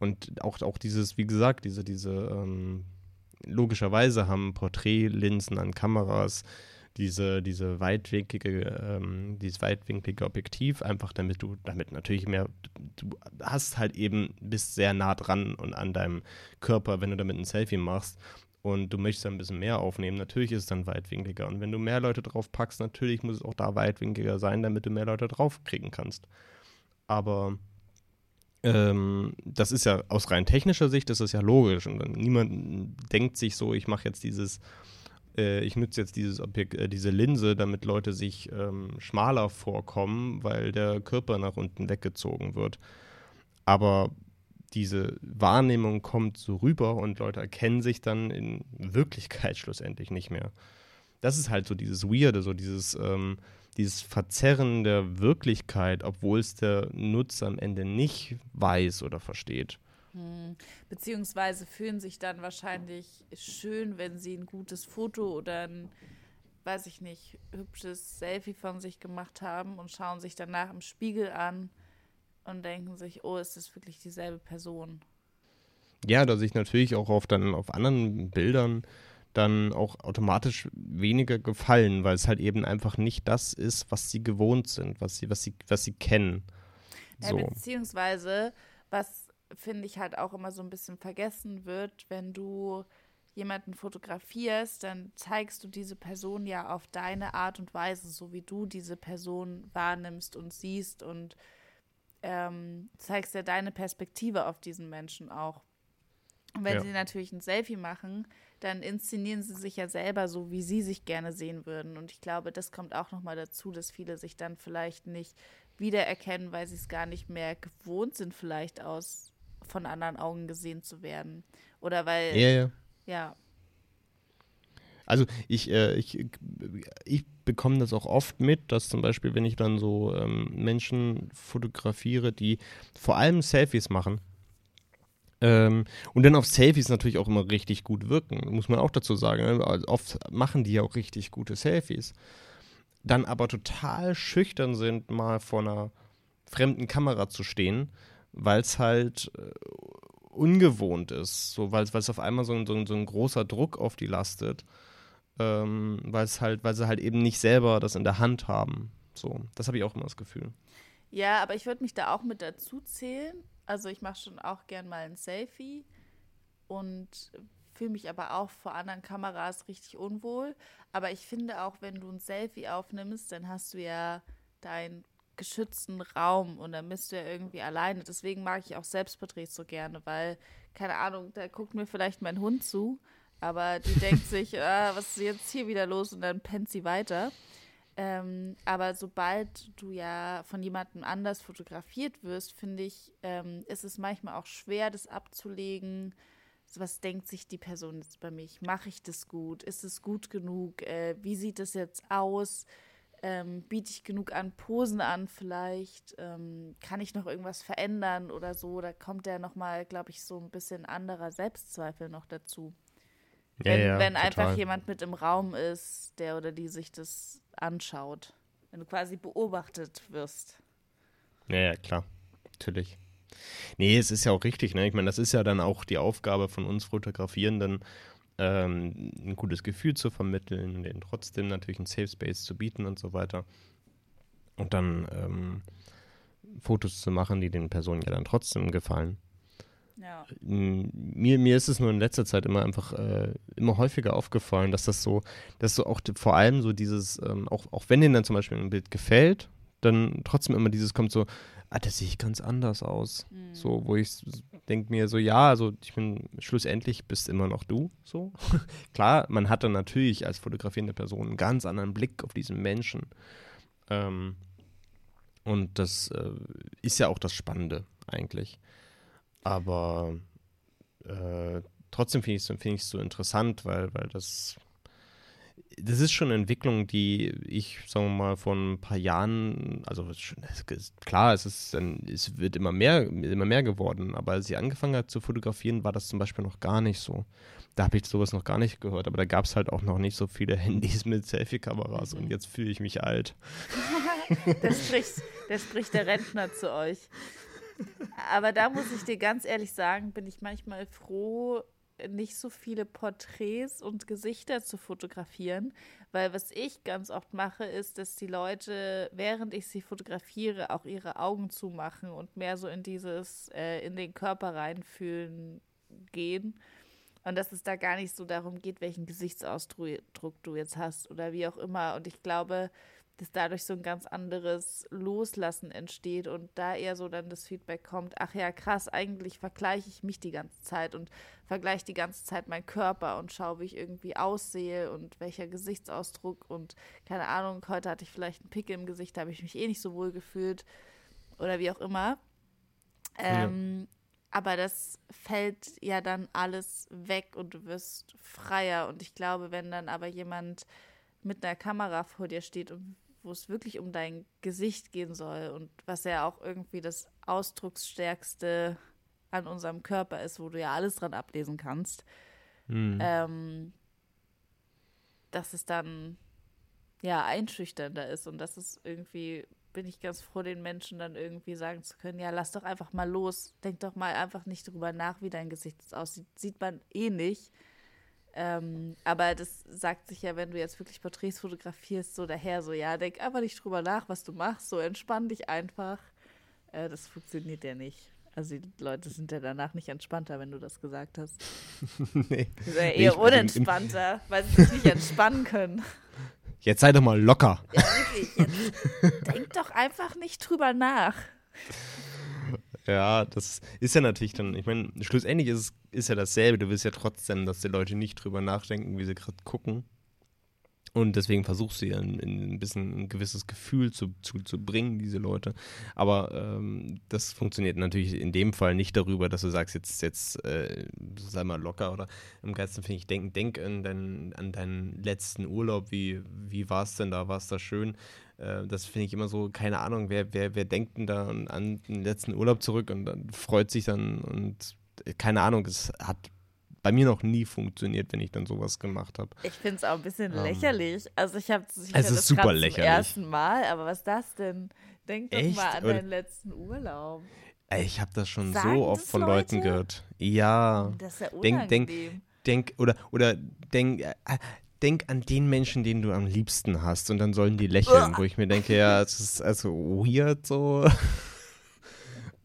[SPEAKER 4] Und auch, auch dieses, wie gesagt, diese, diese ähm, logischerweise haben Porträtlinsen an Kameras diese, diese weitwinklige, ähm, dieses weitwinklige Objektiv, einfach damit du damit natürlich mehr, du hast halt eben, bist sehr nah dran und an deinem Körper, wenn du damit ein Selfie machst und du möchtest ein bisschen mehr aufnehmen, natürlich ist es dann weitwinkliger. Und wenn du mehr Leute drauf packst, natürlich muss es auch da weitwinkliger sein, damit du mehr Leute drauf kriegen kannst. Aber ähm, das ist ja aus rein technischer Sicht, das ist ja logisch. Und niemand denkt sich so, ich mache jetzt dieses, äh, ich nutze jetzt dieses Objekt, äh, diese Linse, damit Leute sich ähm, schmaler vorkommen, weil der Körper nach unten weggezogen wird. Aber diese Wahrnehmung kommt so rüber und Leute erkennen sich dann in Wirklichkeit schlussendlich nicht mehr. Das ist halt so dieses Weirde, so dieses, ähm, dieses Verzerren der Wirklichkeit, obwohl es der Nutzer am Ende nicht weiß oder versteht.
[SPEAKER 3] Beziehungsweise fühlen sich dann wahrscheinlich schön, wenn sie ein gutes Foto oder ein, weiß ich nicht, hübsches Selfie von sich gemacht haben und schauen sich danach im Spiegel an und denken sich, oh, ist das wirklich dieselbe Person?
[SPEAKER 4] Ja, da sich natürlich auch auf dann auf anderen Bildern dann auch automatisch weniger gefallen, weil es halt eben einfach nicht das ist, was sie gewohnt sind, was sie, was sie, was sie kennen.
[SPEAKER 3] So. Ja, beziehungsweise, was finde ich halt auch immer so ein bisschen vergessen wird, wenn du jemanden fotografierst, dann zeigst du diese Person ja auf deine Art und Weise, so wie du diese Person wahrnimmst und siehst und ähm, zeigst ja deine Perspektive auf diesen Menschen auch. Und wenn ja. sie natürlich ein Selfie machen, dann inszenieren sie sich ja selber so, wie sie sich gerne sehen würden. Und ich glaube, das kommt auch nochmal dazu, dass viele sich dann vielleicht nicht wiedererkennen, weil sie es gar nicht mehr gewohnt sind, vielleicht aus von anderen Augen gesehen zu werden. Oder weil.
[SPEAKER 4] Ja, ja.
[SPEAKER 3] Ja.
[SPEAKER 4] Also ich, äh, ich, ich bekomme das auch oft mit, dass zum Beispiel, wenn ich dann so ähm, Menschen fotografiere, die vor allem Selfies machen, ähm, und dann auf Selfies natürlich auch immer richtig gut wirken, muss man auch dazu sagen. Ne? Also oft machen die ja auch richtig gute Selfies. Dann aber total schüchtern sind, mal vor einer fremden Kamera zu stehen, weil es halt äh, ungewohnt ist, so, weil es auf einmal so, so, so ein großer Druck auf die lastet ähm, weil halt, weil sie halt eben nicht selber das in der Hand haben. So, das habe ich auch immer das Gefühl.
[SPEAKER 3] Ja, aber ich würde mich da auch mit dazu zählen. Also ich mache schon auch gern mal ein Selfie und fühle mich aber auch vor anderen Kameras richtig unwohl. Aber ich finde auch, wenn du ein Selfie aufnimmst, dann hast du ja deinen geschützten Raum und dann bist du ja irgendwie alleine. Deswegen mag ich auch Selbstporträts so gerne, weil, keine Ahnung, da guckt mir vielleicht mein Hund zu aber die denkt sich, ah, was ist jetzt hier wieder los? Und dann pennt sie weiter. Ähm, aber sobald du ja von jemandem anders fotografiert wirst, finde ich, ähm, ist es manchmal auch schwer, das abzulegen. So, was denkt sich die Person jetzt bei mich? Mache ich das gut? Ist es gut genug? Äh, wie sieht es jetzt aus? Ähm, biete ich genug an Posen an vielleicht? Ähm, kann ich noch irgendwas verändern oder so? Da kommt ja nochmal, glaube ich, so ein bisschen anderer Selbstzweifel noch dazu. Wenn, ja, ja, wenn einfach jemand mit im Raum ist, der oder die sich das anschaut. Wenn du quasi beobachtet wirst.
[SPEAKER 4] Ja, ja, klar. Natürlich. Nee, es ist ja auch richtig, ne? Ich meine, das ist ja dann auch die Aufgabe von uns Fotografierenden, ähm, ein gutes Gefühl zu vermitteln, denen trotzdem natürlich einen Safe Space zu bieten und so weiter. Und dann ähm, Fotos zu machen, die den Personen ja dann trotzdem gefallen.
[SPEAKER 3] Ja.
[SPEAKER 4] Mir, mir ist es nur in letzter Zeit immer einfach äh, immer häufiger aufgefallen, dass das so, dass so auch vor allem so dieses, ähm, auch, auch wenn denen dann zum Beispiel ein Bild gefällt, dann trotzdem immer dieses kommt so, ah, das sehe ich ganz anders aus. Mhm. So, wo ich denke mir so, ja, also ich bin schlussendlich bist immer noch du. So. Klar, man hat dann natürlich als fotografierende Person einen ganz anderen Blick auf diesen Menschen. Ähm, und das äh, ist ja auch das Spannende eigentlich. Aber äh, trotzdem finde ich es find so interessant, weil, weil das das ist schon eine Entwicklung, die ich, sagen wir mal, vor ein paar Jahren, also klar, es ist, es wird immer mehr, immer mehr geworden, aber als ich angefangen habe zu fotografieren, war das zum Beispiel noch gar nicht so. Da habe ich sowas noch gar nicht gehört, aber da gab es halt auch noch nicht so viele Handys mit Selfie-Kameras und jetzt fühle ich mich alt.
[SPEAKER 3] da, spricht, da spricht der Rentner zu euch. Aber da muss ich dir ganz ehrlich sagen, bin ich manchmal froh, nicht so viele Porträts und Gesichter zu fotografieren, weil was ich ganz oft mache, ist, dass die Leute, während ich sie fotografiere, auch ihre Augen zumachen und mehr so in dieses, äh, in den Körper reinfühlen gehen. Und dass es da gar nicht so darum geht, welchen Gesichtsausdruck du jetzt hast oder wie auch immer. Und ich glaube, dass dadurch so ein ganz anderes Loslassen entsteht und da eher so dann das Feedback kommt, ach ja, krass, eigentlich vergleiche ich mich die ganze Zeit und vergleiche die ganze Zeit meinen Körper und schaue, wie ich irgendwie aussehe und welcher Gesichtsausdruck und keine Ahnung, heute hatte ich vielleicht einen Pickel im Gesicht, da habe ich mich eh nicht so wohl gefühlt oder wie auch immer. Ähm, ja. Aber das fällt ja dann alles weg und du wirst freier und ich glaube, wenn dann aber jemand mit einer Kamera vor dir steht und wo es wirklich um dein Gesicht gehen soll und was ja auch irgendwie das Ausdrucksstärkste an unserem Körper ist, wo du ja alles dran ablesen kannst, mhm. ähm, dass es dann ja einschüchternder ist und dass es irgendwie bin ich ganz froh, den Menschen dann irgendwie sagen zu können, ja, lass doch einfach mal los, denk doch mal einfach nicht drüber nach, wie dein Gesicht aussieht. Sieht man eh nicht. Ähm, aber das sagt sich ja, wenn du jetzt wirklich Porträts fotografierst, so daher, so, ja, denk einfach nicht drüber nach, was du machst, so entspann dich einfach. Äh, das funktioniert ja nicht. Also die Leute sind ja danach nicht entspannter, wenn du das gesagt hast. nee. Die sind ja eher nee, unentspannter, weil sie sich nicht entspannen können.
[SPEAKER 4] Jetzt sei doch mal locker.
[SPEAKER 3] Ja, wirklich. Jetzt denk doch einfach nicht drüber nach.
[SPEAKER 4] Ja, das ist ja natürlich dann, ich meine, schlussendlich ist, ist ja dasselbe. Du willst ja trotzdem, dass die Leute nicht drüber nachdenken, wie sie gerade gucken. Und deswegen versuchst du ja ein, ein bisschen ein gewisses Gefühl zu, zu, zu bringen, diese Leute. Aber ähm, das funktioniert natürlich in dem Fall nicht darüber, dass du sagst, jetzt, jetzt äh, sei mal locker oder im Geiste finde ich, denk, denk an, dein, an deinen letzten Urlaub, wie, wie war es denn da, war es da schön? Äh, das finde ich immer so, keine Ahnung, wer, wer, wer denkt denn da an, den letzten Urlaub zurück und dann freut sich dann und äh, keine Ahnung, es hat bei mir noch nie funktioniert, wenn ich dann sowas gemacht habe.
[SPEAKER 3] Ich finde es auch ein bisschen ähm, lächerlich. Also ich habe
[SPEAKER 4] es ist super lächerlich. zum
[SPEAKER 3] ersten Mal, aber was ist das denn? Denk doch Echt? mal an deinen letzten Urlaub.
[SPEAKER 4] Ey, ich habe das schon Sagen so oft von Leute? Leuten gehört. Ja.
[SPEAKER 3] Das ist ja unangenehm.
[SPEAKER 4] Denk, denk, denk oder oder denk äh, denk an den Menschen, den du am liebsten hast und dann sollen die lächeln, wo ich mir denke, ja, es ist also weird so.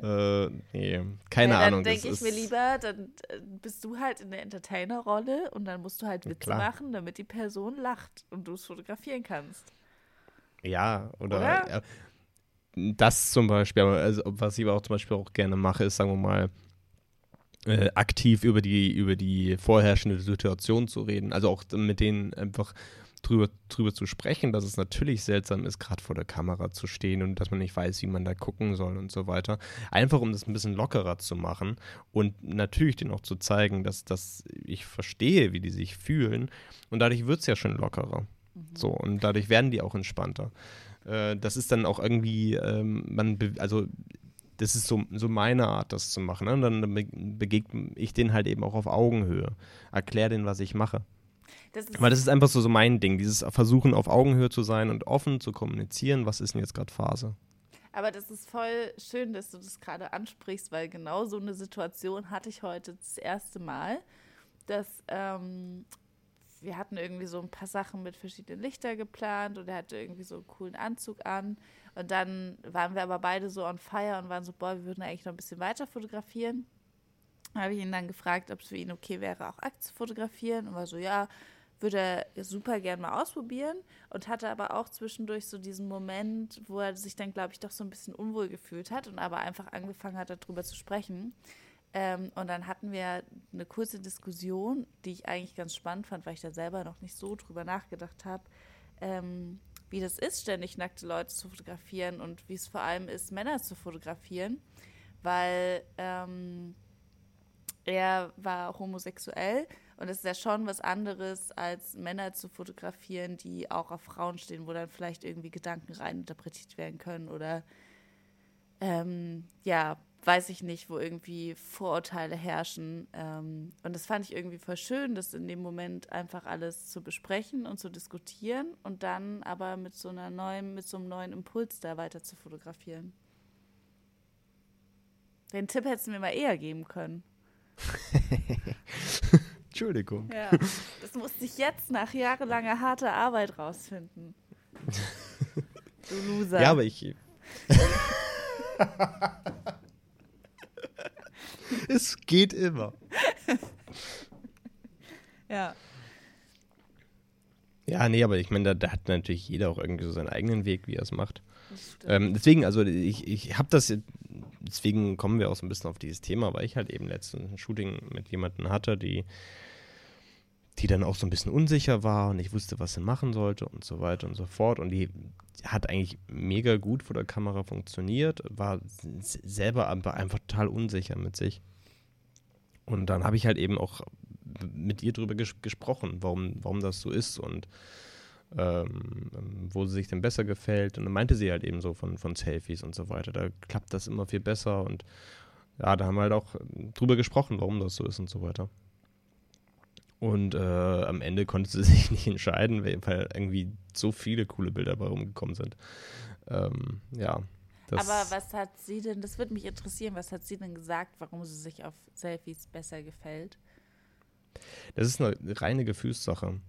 [SPEAKER 4] äh, nee, keine ja, Ahnung.
[SPEAKER 3] Dann denke ich mir lieber, dann äh, bist du halt in der Entertainer-Rolle und dann musst du halt Witze Klar. machen, damit die Person lacht und du es fotografieren kannst.
[SPEAKER 4] Ja, oder, oder? Ja, das zum Beispiel, also, was ich aber auch zum Beispiel auch gerne mache, ist, sagen wir mal, äh, aktiv über die, über die vorherrschende Situation zu reden. Also auch mit denen einfach drüber, drüber zu sprechen, dass es natürlich seltsam ist, gerade vor der Kamera zu stehen und dass man nicht weiß, wie man da gucken soll und so weiter. Einfach um das ein bisschen lockerer zu machen und natürlich denen auch zu zeigen, dass, dass ich verstehe, wie die sich fühlen. Und dadurch wird es ja schon lockerer. Mhm. So, und dadurch werden die auch entspannter. Äh, das ist dann auch irgendwie, ähm, man, also das ist so, so meine Art, das zu machen. Ne? Und dann begegne ich den halt eben auch auf Augenhöhe. Erkläre denen, was ich mache. Das Weil das ist einfach so, so mein Ding, dieses Versuchen auf Augenhöhe zu sein und offen zu kommunizieren, was ist denn jetzt gerade Phase.
[SPEAKER 3] Aber das ist voll schön, dass du das gerade ansprichst, weil genau so eine Situation hatte ich heute das erste Mal, dass ähm, wir hatten irgendwie so ein paar Sachen mit verschiedenen Lichtern geplant und er hatte irgendwie so einen coolen Anzug an und dann waren wir aber beide so on fire und waren so, boah, wir würden eigentlich noch ein bisschen weiter fotografieren. Da habe ich ihn dann gefragt, ob es für ihn okay wäre, auch Akt zu fotografieren. Und war so, ja, würde er super gern mal ausprobieren. Und hatte aber auch zwischendurch so diesen Moment, wo er sich dann, glaube ich, doch so ein bisschen unwohl gefühlt hat und aber einfach angefangen hat, darüber zu sprechen. Ähm, und dann hatten wir eine kurze Diskussion, die ich eigentlich ganz spannend fand, weil ich da selber noch nicht so drüber nachgedacht habe. Ähm, wie das ist, ständig nackte Leute zu fotografieren und wie es vor allem ist, Männer zu fotografieren, weil ähm, er war homosexuell Und es ist ja schon was anderes, als Männer zu fotografieren, die auch auf Frauen stehen, wo dann vielleicht irgendwie Gedanken reininterpretiert werden können oder ähm, ja, weiß ich nicht, wo irgendwie Vorurteile herrschen. Ähm, und das fand ich irgendwie voll schön, das in dem Moment einfach alles zu besprechen und zu diskutieren und dann aber mit so einer neuen, mit so einem neuen Impuls da weiter zu fotografieren. Den Tipp hättest du mir mal eher geben können.
[SPEAKER 4] Entschuldigung.
[SPEAKER 3] Ja, das musste ich jetzt nach jahrelanger harter Arbeit rausfinden. Du Loser.
[SPEAKER 4] Ja, aber ich. es geht immer.
[SPEAKER 3] Ja.
[SPEAKER 4] Ja, nee, aber ich meine, da, da, hat natürlich jeder auch irgendwie so seinen eigenen Weg, wie er es macht. Ähm, deswegen, also ich, ich habe das, deswegen kommen wir auch so ein bisschen auf dieses Thema, weil ich halt eben letztens ein Shooting mit jemandem hatte, die, die dann auch so ein bisschen unsicher war und ich wusste, was sie machen sollte und so weiter und so fort. Und die hat eigentlich mega gut vor der Kamera funktioniert, war selber aber einfach total unsicher mit sich. Und dann habe ich halt eben auch mit ihr drüber ges gesprochen, warum, warum das so ist und ähm, wo sie sich denn besser gefällt. Und dann meinte sie halt eben so von, von Selfies und so weiter. Da klappt das immer viel besser und ja, da haben wir halt auch drüber gesprochen, warum das so ist und so weiter. Und äh, am Ende konnte sie sich nicht entscheiden, weil, irgendwie so viele coole Bilder bei rumgekommen sind. Ähm, ja.
[SPEAKER 3] Aber was hat sie denn, das würde mich interessieren, was hat sie denn gesagt, warum sie sich auf Selfies besser gefällt?
[SPEAKER 4] Das ist eine reine Gefühlssache.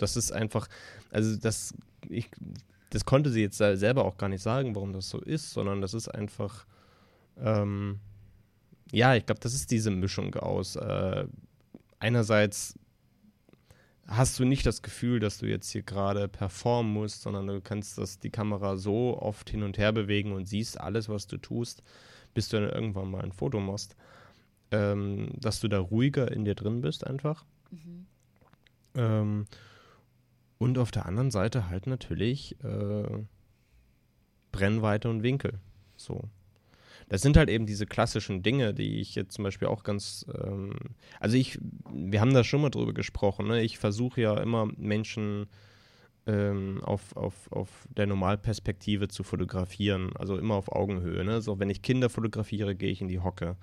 [SPEAKER 4] Das ist einfach, also das, ich, das konnte sie jetzt sel- selber auch gar nicht sagen, warum das so ist, sondern das ist einfach, ähm, ja, ich glaube, das ist diese Mischung aus. Äh, einerseits hast du nicht das Gefühl, dass du jetzt hier gerade performen musst, sondern du kannst das, die Kamera so oft hin und her bewegen und siehst alles, was du tust, bis du dann irgendwann mal ein Foto machst ähm, dass du da ruhiger in dir drin bist einfach. Ähm, und auf der anderen Seite halt natürlich äh, Brennweite und Winkel. So. Das sind halt eben diese klassischen Dinge, die ich jetzt zum Beispiel auch ganz, ähm, also ich, wir haben da schon mal drüber gesprochen, ne? ich versuche ja immer Menschen ähm, auf, auf, auf der Normalperspektive zu fotografieren, also immer auf Augenhöhe. Ne? So, wenn ich Kinder fotografiere, gehe ich in die Hocke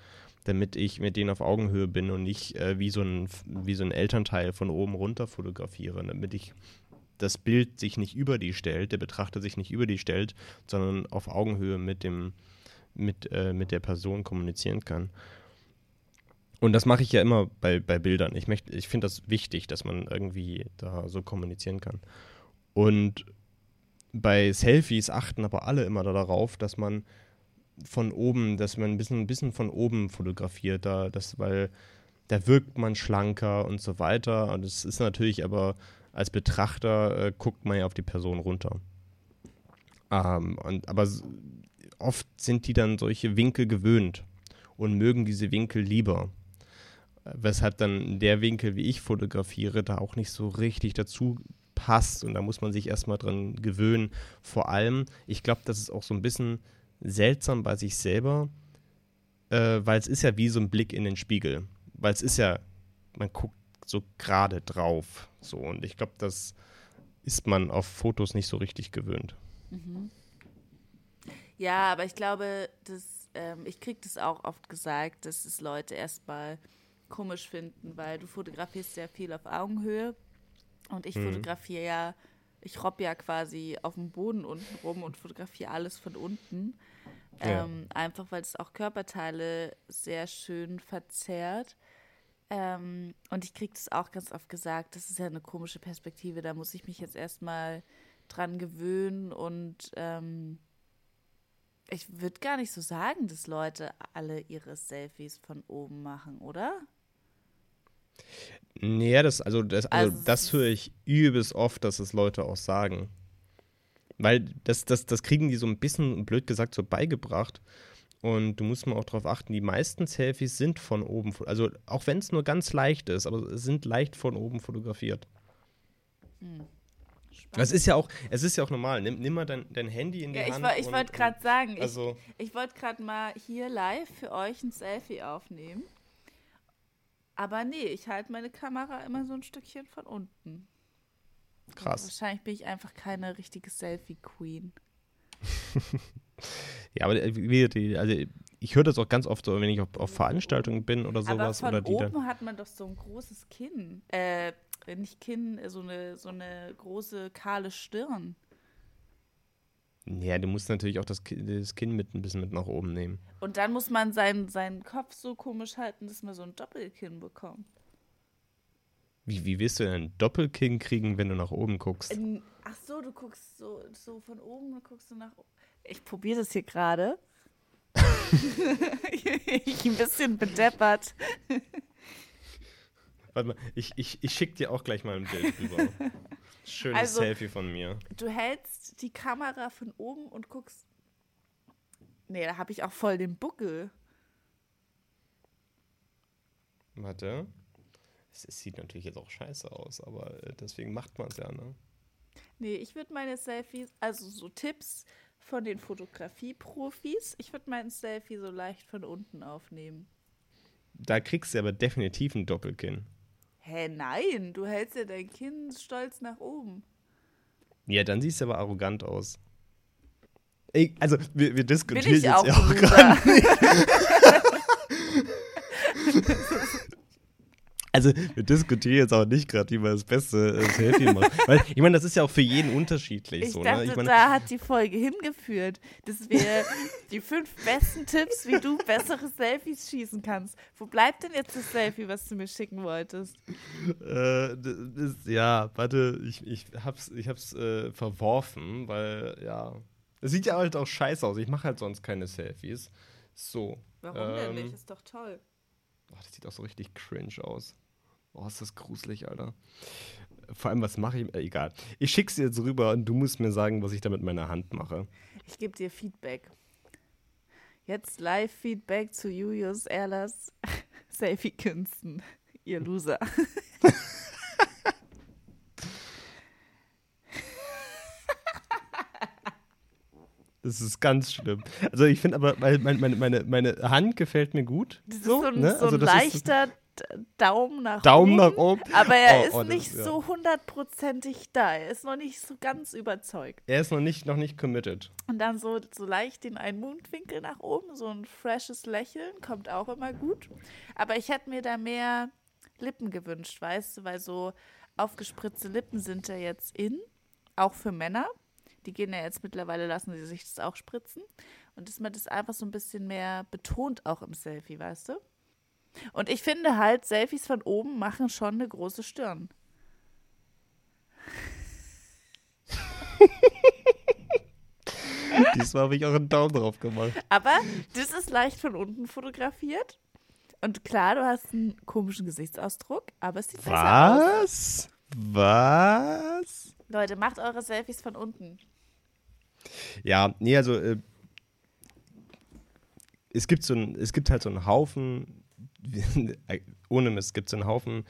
[SPEAKER 4] damit ich mit denen auf Augenhöhe bin und nicht äh, wie, so ein, wie so ein Elternteil von oben runter fotografiere, damit ich das Bild sich nicht über die stellt, der Betrachter sich nicht über die stellt, sondern auf Augenhöhe mit dem mit, äh, mit der Person kommunizieren kann. Und das mache ich ja immer bei, bei Bildern. Ich, möchte- ich finde das wichtig, dass man irgendwie da so kommunizieren kann. Und bei Selfies achten aber alle immer darauf, dass man von oben, dass man ein bisschen, ein bisschen von oben fotografiert, da, das, weil da wirkt man schlanker und so weiter. Und es ist natürlich aber als Betrachter äh, guckt man ja auf die Person runter. Ähm, und, aber oft sind die dann solche Winkel gewöhnt und mögen diese Winkel lieber. Äh, Weshalb dann der Winkel, wie ich fotografiere, da auch nicht so richtig dazu passt. Und da muss man sich erstmal dran gewöhnen. Vor allem, ich glaube, das ist auch so ein bisschen seltsam bei sich selber, äh, weil es ist ja wie so ein Blick in den Spiegel. Weil es ist ja, man guckt so gerade drauf. So, und ich glaube, das ist man auf Fotos nicht so richtig gewöhnt.
[SPEAKER 3] Ja, aber ich glaube, dass, ähm, ich kriege das auch oft gesagt, dass es Leute erstmal komisch finden, weil du fotografierst ja viel auf Augenhöhe und ich fotografiere ja, ich robb ja quasi auf dem Boden unten rum und fotografiere alles von unten.
[SPEAKER 4] Ja.
[SPEAKER 3] Ähm, einfach weil es auch Körperteile sehr schön verzerrt. Ähm, und ich kriege das auch ganz oft gesagt, das ist ja eine komische Perspektive, da muss ich mich jetzt erstmal dran gewöhnen und ähm, ich würde gar nicht so sagen, dass Leute alle ihre Selfies von oben machen, oder?
[SPEAKER 4] Nee, das, also das, also
[SPEAKER 3] Also
[SPEAKER 4] das höre ich übelst oft, dass es Leute auch sagen. Weil das, das, das kriegen die so ein bisschen, blöd gesagt, so beigebracht. Und du musst mal auch darauf achten, die meisten Selfies sind von oben, also auch wenn es nur ganz leicht ist, aber es sind leicht von oben fotografiert. Das ist ja auch, es ist ja auch normal. Nimm, nimm mal dein, dein Handy in die
[SPEAKER 3] Ja, ich,
[SPEAKER 4] Hand.
[SPEAKER 3] ich
[SPEAKER 4] und-
[SPEAKER 3] wollte gerade sagen, ich,
[SPEAKER 4] Also,
[SPEAKER 3] ich wollte gerade mal hier live für euch ein Selfie aufnehmen. Aber nee, ich halte meine Kamera immer so ein Stückchen von unten.
[SPEAKER 4] Krass.
[SPEAKER 3] Wahrscheinlich bin ich einfach keine richtige Selfie-Queen.
[SPEAKER 4] Ja, aber äh, wie, die, also ich höre das auch ganz oft so, wenn ich auf, auf Veranstaltungen bin oder
[SPEAKER 3] Aber
[SPEAKER 4] sowas.
[SPEAKER 3] von
[SPEAKER 4] oder die
[SPEAKER 3] oben
[SPEAKER 4] dann,
[SPEAKER 3] hat man doch so ein großes Kinn. Äh, nicht Kinn, so eine, so eine große kahle Stirn.
[SPEAKER 4] ja, du musst natürlich auch das, das Kinn mit ein bisschen mit nach oben nehmen.
[SPEAKER 3] Und dann muss man seinen, seinen Kopf so komisch halten, dass man so ein Doppelkinn bekommt.
[SPEAKER 4] Wie, wie willst du denn ein Doppelkinn kriegen, wenn du nach oben guckst?
[SPEAKER 3] Ähm, Ach so, du guckst so, so von oben und guckst du nach oben. Ich probiere das hier gerade. ich ein bisschen bedeppert.
[SPEAKER 4] Warte mal, ich, ich, ich schicke dir auch gleich mal ein Bild rüber. Schönes
[SPEAKER 3] Also-
[SPEAKER 4] Selfie von mir.
[SPEAKER 3] Du hältst die Kamera von oben und guckst. Nee, da habe ich auch voll den Buckel.
[SPEAKER 4] Warte. Es, es sieht natürlich jetzt auch scheiße aus, aber äh, deswegen macht man es ja, ne?
[SPEAKER 3] Nee, ich würde meine Selfies, also so Tipps von den Fotografie-Profis, ich würde mein Selfie so leicht von unten aufnehmen.
[SPEAKER 4] Da kriegst du aber definitiv ein Doppelkinn.
[SPEAKER 3] Hä, nein, du hältst ja dein Kinn stolz nach oben.
[SPEAKER 4] Ja, dann siehst du aber arrogant aus. Ey, also, wir, wir
[SPEAKER 3] Bin
[SPEAKER 4] diskutieren
[SPEAKER 3] ich
[SPEAKER 4] jetzt
[SPEAKER 3] auch
[SPEAKER 4] auch gerade.
[SPEAKER 3] Loser.
[SPEAKER 4] Also, wir diskutieren jetzt auch nicht gerade, wie man das beste äh, Selfie macht. Weil, ich meine, das ist ja auch für jeden unterschiedlich
[SPEAKER 3] Ich
[SPEAKER 4] so,
[SPEAKER 3] dachte,
[SPEAKER 4] ne? Ich meine,
[SPEAKER 3] da hat die Folge hingeführt, dass wir die fünf besten Tipps, wie du bessere Selfies schießen kannst. Wo bleibt denn jetzt das Selfie, was du mir schicken wolltest?
[SPEAKER 4] äh, ist, ja, warte, ich, ich hab's, ich hab's äh, verworfen, weil, ja. Es sieht ja halt auch scheiße aus. Ich mache halt sonst keine Selfies. So.
[SPEAKER 3] Warum denn
[SPEAKER 4] Ähm,
[SPEAKER 3] nicht? Ist doch toll.
[SPEAKER 4] Oh, das sieht auch so richtig cringe aus. Oh, ist das gruselig, Alter. Vor allem, was mache ich? Äh, egal. Ich schick's dir jetzt rüber und du musst mir sagen, was ich da mit meiner Hand mache.
[SPEAKER 3] Ich gebe dir Feedback. Jetzt Live-Feedback zu Julius Erlers Selfie-Künsten. Ihr Loser.
[SPEAKER 4] Das ist ganz schlimm. Also ich finde aber, weil meine, meine, meine, Hand gefällt mir gut.
[SPEAKER 3] Das ist
[SPEAKER 4] so,
[SPEAKER 3] so ein,
[SPEAKER 4] ne?
[SPEAKER 3] so
[SPEAKER 4] also
[SPEAKER 3] ein
[SPEAKER 4] das ist
[SPEAKER 3] leichter D- Daumen nach
[SPEAKER 4] Daumen
[SPEAKER 3] oben.
[SPEAKER 4] nach oben.
[SPEAKER 3] Aber er
[SPEAKER 4] Oh,
[SPEAKER 3] ist
[SPEAKER 4] oh,
[SPEAKER 3] nicht
[SPEAKER 4] ja.
[SPEAKER 3] so hundertprozentig da. Er ist noch nicht so ganz überzeugt.
[SPEAKER 4] Er ist noch nicht, noch nicht committed.
[SPEAKER 3] Und dann so, so leicht den einen Mundwinkel nach oben, so ein freshes Lächeln, kommt auch immer gut. Aber ich hätte mir da mehr Lippen gewünscht, weißt du, weil so aufgespritzte Lippen sind ja jetzt in, auch für Männer. Die gehen ja jetzt mittlerweile, lassen sie sich das auch spritzen. Und dass man das einfach so ein bisschen mehr betont auch im Selfie, weißt du? Und ich finde halt, Selfies von oben machen schon eine große Stirn.
[SPEAKER 4] Diesmal habe ich auch einen Daumen drauf gemacht.
[SPEAKER 3] Aber das ist leicht von unten fotografiert. Und klar, du hast einen komischen Gesichtsausdruck, aber es sieht besser aus.
[SPEAKER 4] Was? Was?
[SPEAKER 3] Leute, macht eure Selfies von unten.
[SPEAKER 4] Ja, nee, also äh, es gibt so ein, es gibt halt so einen Haufen, ohne Mist, es gibt so einen Haufen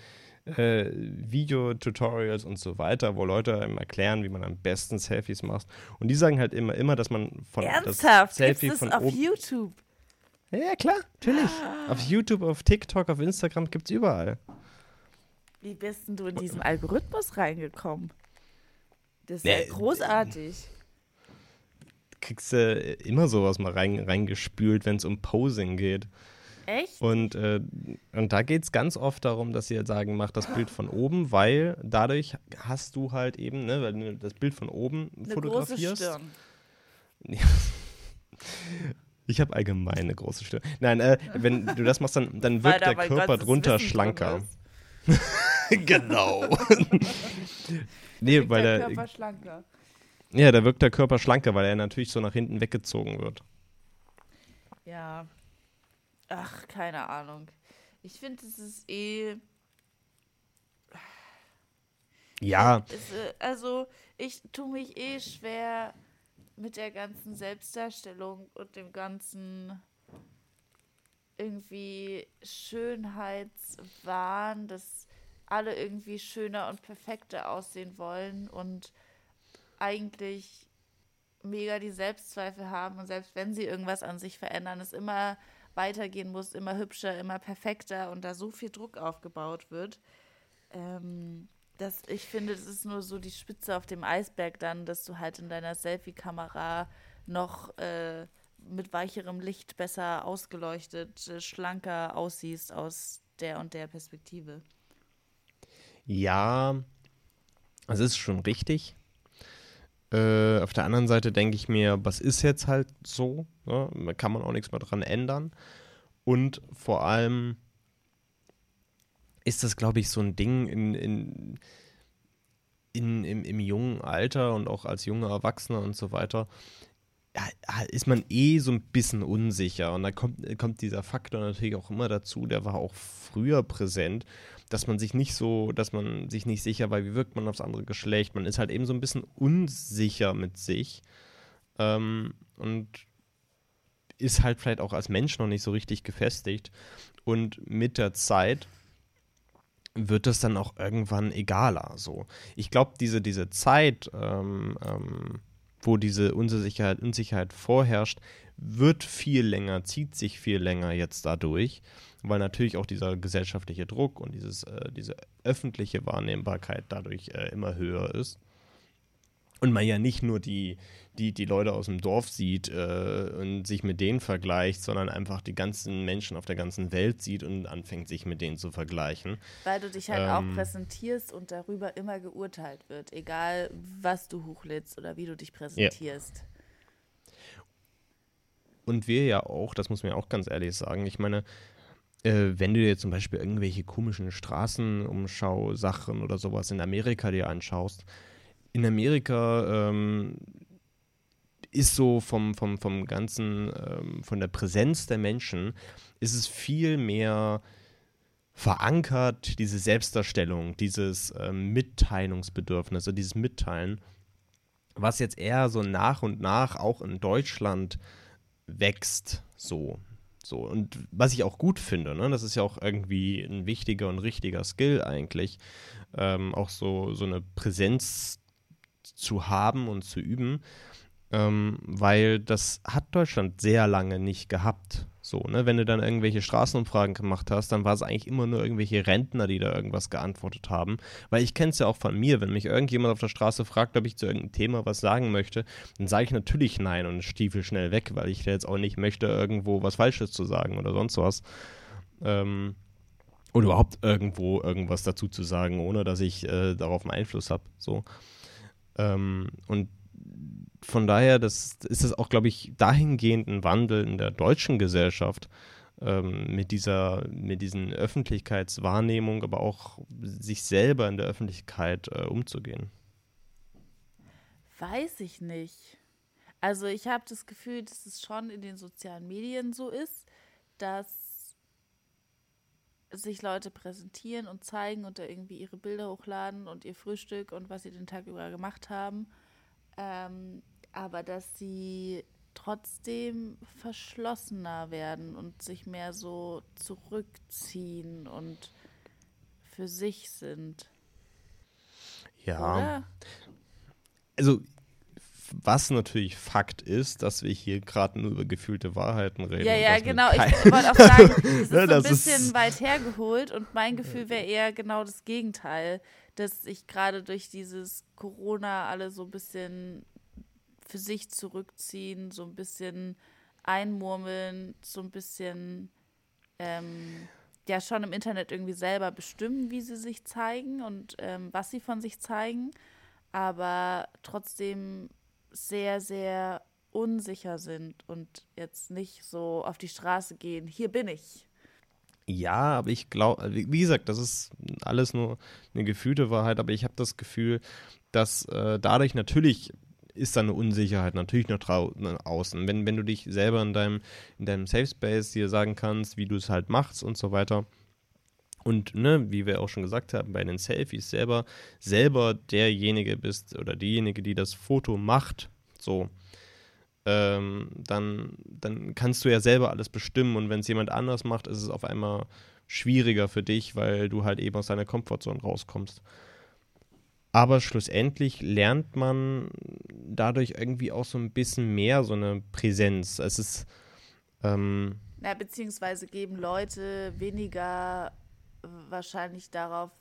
[SPEAKER 4] äh, Videotutorials und so weiter, wo Leute einem erklären, wie man am besten Selfies macht. Und die sagen halt immer, immer, dass man von
[SPEAKER 3] Ernsthaft?
[SPEAKER 4] das
[SPEAKER 3] Gibt's
[SPEAKER 4] Selfie
[SPEAKER 3] das
[SPEAKER 4] von
[SPEAKER 3] auf
[SPEAKER 4] oben.
[SPEAKER 3] YouTube?
[SPEAKER 4] Ja, klar, natürlich. Auf YouTube, auf TikTok, auf Instagram gibt's überall.
[SPEAKER 3] Wie bist denn du in diesen Algorithmus reingekommen? Das ist ja
[SPEAKER 4] Nee,
[SPEAKER 3] großartig.
[SPEAKER 4] Kriegst du äh, immer sowas mal rein, reingespült, wenn es um Posing geht.
[SPEAKER 3] Echt?
[SPEAKER 4] Und, äh, und da geht es ganz oft darum, dass sie halt sagen, mach das Bild von oben, weil dadurch hast du halt eben, ne, weil du das Bild von oben
[SPEAKER 3] Eine große
[SPEAKER 4] fotografierst.
[SPEAKER 3] Stirn.
[SPEAKER 4] Ich habe allgemein eine große Stirn. Nein, äh, wenn du das machst, dann, dann wirkt der Körper drunter
[SPEAKER 3] Wissen
[SPEAKER 4] schlanker. genau. nee,
[SPEAKER 3] Wirkt
[SPEAKER 4] weil
[SPEAKER 3] der
[SPEAKER 4] der,
[SPEAKER 3] Körper schlanker.
[SPEAKER 4] ja, da wirkt der Körper schlanker, weil er natürlich so nach hinten weggezogen wird.
[SPEAKER 3] Ja. Ach, keine Ahnung. Ich finde, es ist eh.
[SPEAKER 4] Ja,
[SPEAKER 3] Es, äh, also, ich tue mich eh schwer mit der ganzen Selbstdarstellung und dem ganzen irgendwie Schönheitswahn, dass alle irgendwie schöner und perfekter aussehen wollen und eigentlich mega die Selbstzweifel haben und selbst wenn sie irgendwas an sich verändern, es immer weitergehen muss, immer hübscher, immer perfekter und da so viel Druck aufgebaut wird. Ähm, dass ich finde, das ist nur so die Spitze auf dem Eisberg dann, dass du halt in deiner Selfie-Kamera noch äh, mit weicherem Licht besser ausgeleuchtet, äh, schlanker aussiehst aus der und der Perspektive.
[SPEAKER 4] Ja, das ist schon richtig. Äh, auf der anderen Seite denke ich mir, was ist jetzt halt so? Ne? Da kann man auch nichts mehr dran ändern. Und vor allem ist das, glaube ich, so ein Ding in, in, in, im, im jungen Alter und auch als junger Erwachsener und so weiter. Ist man eh so ein bisschen unsicher. Und da kommt, kommt dieser Faktor natürlich auch immer dazu, der war auch früher präsent, dass man sich nicht so, dass man sich nicht sicher war, wie wirkt man aufs andere Geschlecht. Man ist halt eben so ein bisschen unsicher mit sich. Ähm, und ist halt vielleicht auch als Mensch noch nicht so richtig gefestigt. Und mit der Zeit wird es dann auch irgendwann egaler. So. Ich glaube, diese, diese Zeit, ähm, ähm, wo diese Unsicherheit, Unsicherheit vorherrscht, wird viel länger, zieht sich viel länger jetzt dadurch, weil natürlich auch dieser gesellschaftliche Druck und dieses, äh, diese öffentliche Wahrnehmbarkeit dadurch äh, immer höher ist. Und man ja nicht nur die, die, die Leute aus dem Dorf sieht äh, und sich mit denen vergleicht, sondern einfach die ganzen Menschen auf der ganzen Welt sieht und anfängt, sich mit denen zu vergleichen.
[SPEAKER 3] Weil du dich halt ähm, auch präsentierst und darüber immer geurteilt wird, egal was du hochlädst oder wie du dich präsentierst. Ja.
[SPEAKER 4] Und wir ja auch, das muss man ja auch ganz ehrlich sagen, ich meine, äh, wenn du dir zum Beispiel irgendwelche komischen Straßenumschau-Sachen oder sowas in Amerika dir anschaust, in Amerika ähm, ist so vom, vom, vom ganzen, ähm, von der Präsenz der Menschen, ist es viel mehr verankert, diese Selbstdarstellung, dieses ähm, Mitteilungsbedürfnis, also dieses Mitteilen, was jetzt eher so nach und nach auch in Deutschland wächst, so. So, und was ich auch gut finde, ne, das ist ja auch irgendwie ein wichtiger und richtiger Skill eigentlich, ähm, auch so, so eine Präsenz zu haben und zu üben, ähm, weil das hat Deutschland sehr lange nicht gehabt. So, ne? Wenn du dann irgendwelche Straßenumfragen gemacht hast, dann war es eigentlich immer nur irgendwelche Rentner, die da irgendwas geantwortet haben. Weil ich kenne es ja auch von mir, wenn mich irgendjemand auf der Straße fragt, ob ich zu irgendeinem Thema was sagen möchte, dann sage ich natürlich nein und stiefel schnell weg, weil ich jetzt auch nicht möchte, irgendwo was Falsches zu sagen oder sonst was. Ähm, oder überhaupt irgendwo irgendwas dazu zu sagen, ohne dass ich äh, darauf einen Einfluss habe. So. Ähm, und von daher das, ist es auch, glaube ich, dahingehend ein Wandel in der deutschen Gesellschaft ähm, mit dieser, mit diesen Öffentlichkeitswahrnehmung, aber auch sich selber in der Öffentlichkeit äh, umzugehen.
[SPEAKER 3] Weiß ich nicht. Also ich habe das Gefühl, dass es schon in den sozialen Medien so ist, dass sich Leute präsentieren und zeigen und da irgendwie ihre Bilder hochladen und ihr Frühstück und was sie den Tag über gemacht haben. Ähm, aber dass sie trotzdem verschlossener werden und sich mehr so zurückziehen und für sich sind.
[SPEAKER 4] Ja. Oder? Also, was natürlich Fakt ist, dass wir hier gerade nur über gefühlte Wahrheiten reden.
[SPEAKER 3] Ja, ja, genau. Ich wollte auch sagen, das ist so ein bisschen weit hergeholt und mein Gefühl wäre eher genau das Gegenteil, dass sich gerade durch dieses Corona alle so ein bisschen für sich zurückziehen, so ein bisschen einmurmeln, so ein bisschen ähm, ja schon im Internet irgendwie selber bestimmen, wie sie sich zeigen und ähm, was sie von sich zeigen, aber trotzdem sehr, sehr unsicher sind und jetzt nicht so auf die Straße gehen, hier bin ich.
[SPEAKER 4] Ja, aber ich glaube, wie gesagt, das ist alles nur eine gefühlte Wahrheit, aber ich habe das Gefühl, dass äh, dadurch natürlich ist da eine Unsicherheit natürlich noch draußen. Wenn, wenn du dich selber in deinem, in deinem Safe Space dir sagen kannst, wie du es halt machst und so weiter. Und ne, wie wir auch schon gesagt haben, bei den Selfies selber, selber derjenige bist oder diejenige, die das Foto macht, so, ähm, dann, dann kannst du ja selber alles bestimmen. Und wenn es jemand anders macht, ist es auf einmal schwieriger für dich, weil du halt eben aus deiner Komfortzone rauskommst. Aber schlussendlich lernt man dadurch irgendwie auch so ein bisschen mehr so eine Präsenz. Es ist, ähm,
[SPEAKER 3] Na, beziehungsweise geben Leute weniger wahrscheinlich darauf,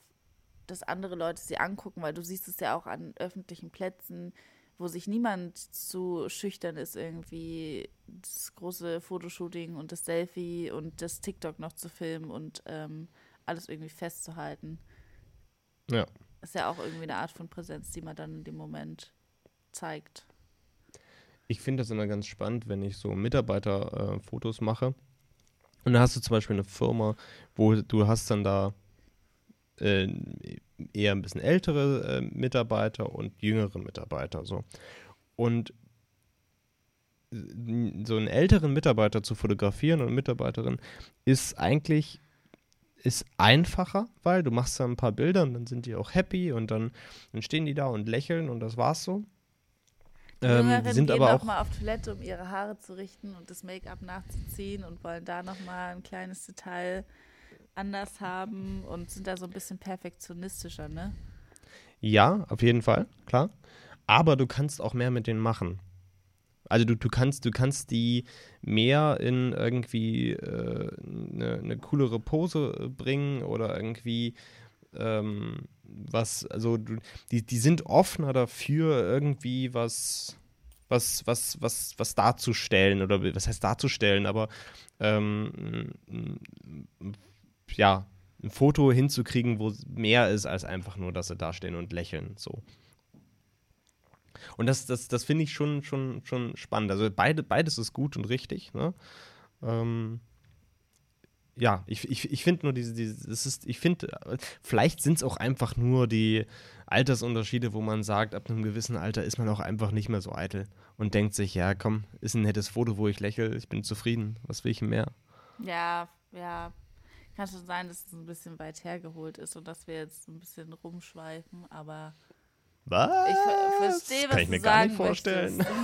[SPEAKER 3] dass andere Leute sie angucken, weil du siehst es ja auch an öffentlichen Plätzen, wo sich niemand zu schüchtern ist, irgendwie das große Fotoshooting und das Selfie und das TikTok noch zu filmen und ähm, alles irgendwie festzuhalten.
[SPEAKER 4] Ja.
[SPEAKER 3] Ist ja auch irgendwie eine Art von Präsenz, die man dann in dem Moment zeigt.
[SPEAKER 4] Ich finde das immer ganz spannend, wenn ich so Mitarbeiterfotos äh, mache. Und da hast du zum Beispiel eine Firma, wo du hast dann da äh, eher ein bisschen ältere äh, Mitarbeiter und jüngere Mitarbeiter so. Und so einen älteren Mitarbeiter zu fotografieren und Mitarbeiterin ist eigentlich ist einfacher, weil du machst da ein paar Bilder und dann sind die auch happy und dann, dann stehen die da und lächeln und das war's so.
[SPEAKER 3] Die
[SPEAKER 4] Ähm,
[SPEAKER 3] Jüngeren
[SPEAKER 4] sind
[SPEAKER 3] gehen
[SPEAKER 4] aber auch
[SPEAKER 3] mal auf Toilette, um ihre Haare zu richten und das Make-up nachzuziehen und wollen da noch mal ein kleines Detail anders haben und sind da so ein bisschen perfektionistischer, ne?
[SPEAKER 4] Ja, auf jeden Fall, klar. Aber du kannst auch mehr mit denen machen. Also du, du kannst, du kannst die mehr in irgendwie äh, eine, eine coolere Pose bringen oder irgendwie ähm, was, also die, die sind offener dafür, irgendwie was, was, was, was, was darzustellen oder was heißt darzustellen, aber ähm, ja, ein Foto hinzukriegen, wo mehr ist als einfach nur, dass sie da stehen und lächeln. So. Und das, das, das finde ich schon, schon, schon spannend. Also beide, beides ist gut und richtig. Ne? Ähm, ja, ich, ich, ich finde nur diese, diese, das ist, ich finde, vielleicht sind es auch einfach nur die Altersunterschiede, wo man sagt, ab einem gewissen Alter ist man auch einfach nicht mehr so eitel und denkt sich, ja, komm, ist ein nettes Foto, wo ich lächle, ich bin zufrieden, was will ich mehr?
[SPEAKER 3] Ja, ja. Kann schon sein, dass es ein bisschen weit hergeholt ist und dass wir jetzt ein bisschen rumschweifen, aber
[SPEAKER 4] Was?
[SPEAKER 3] ich ver verstehe, was
[SPEAKER 4] Kann ich mir gar nicht vorstellen.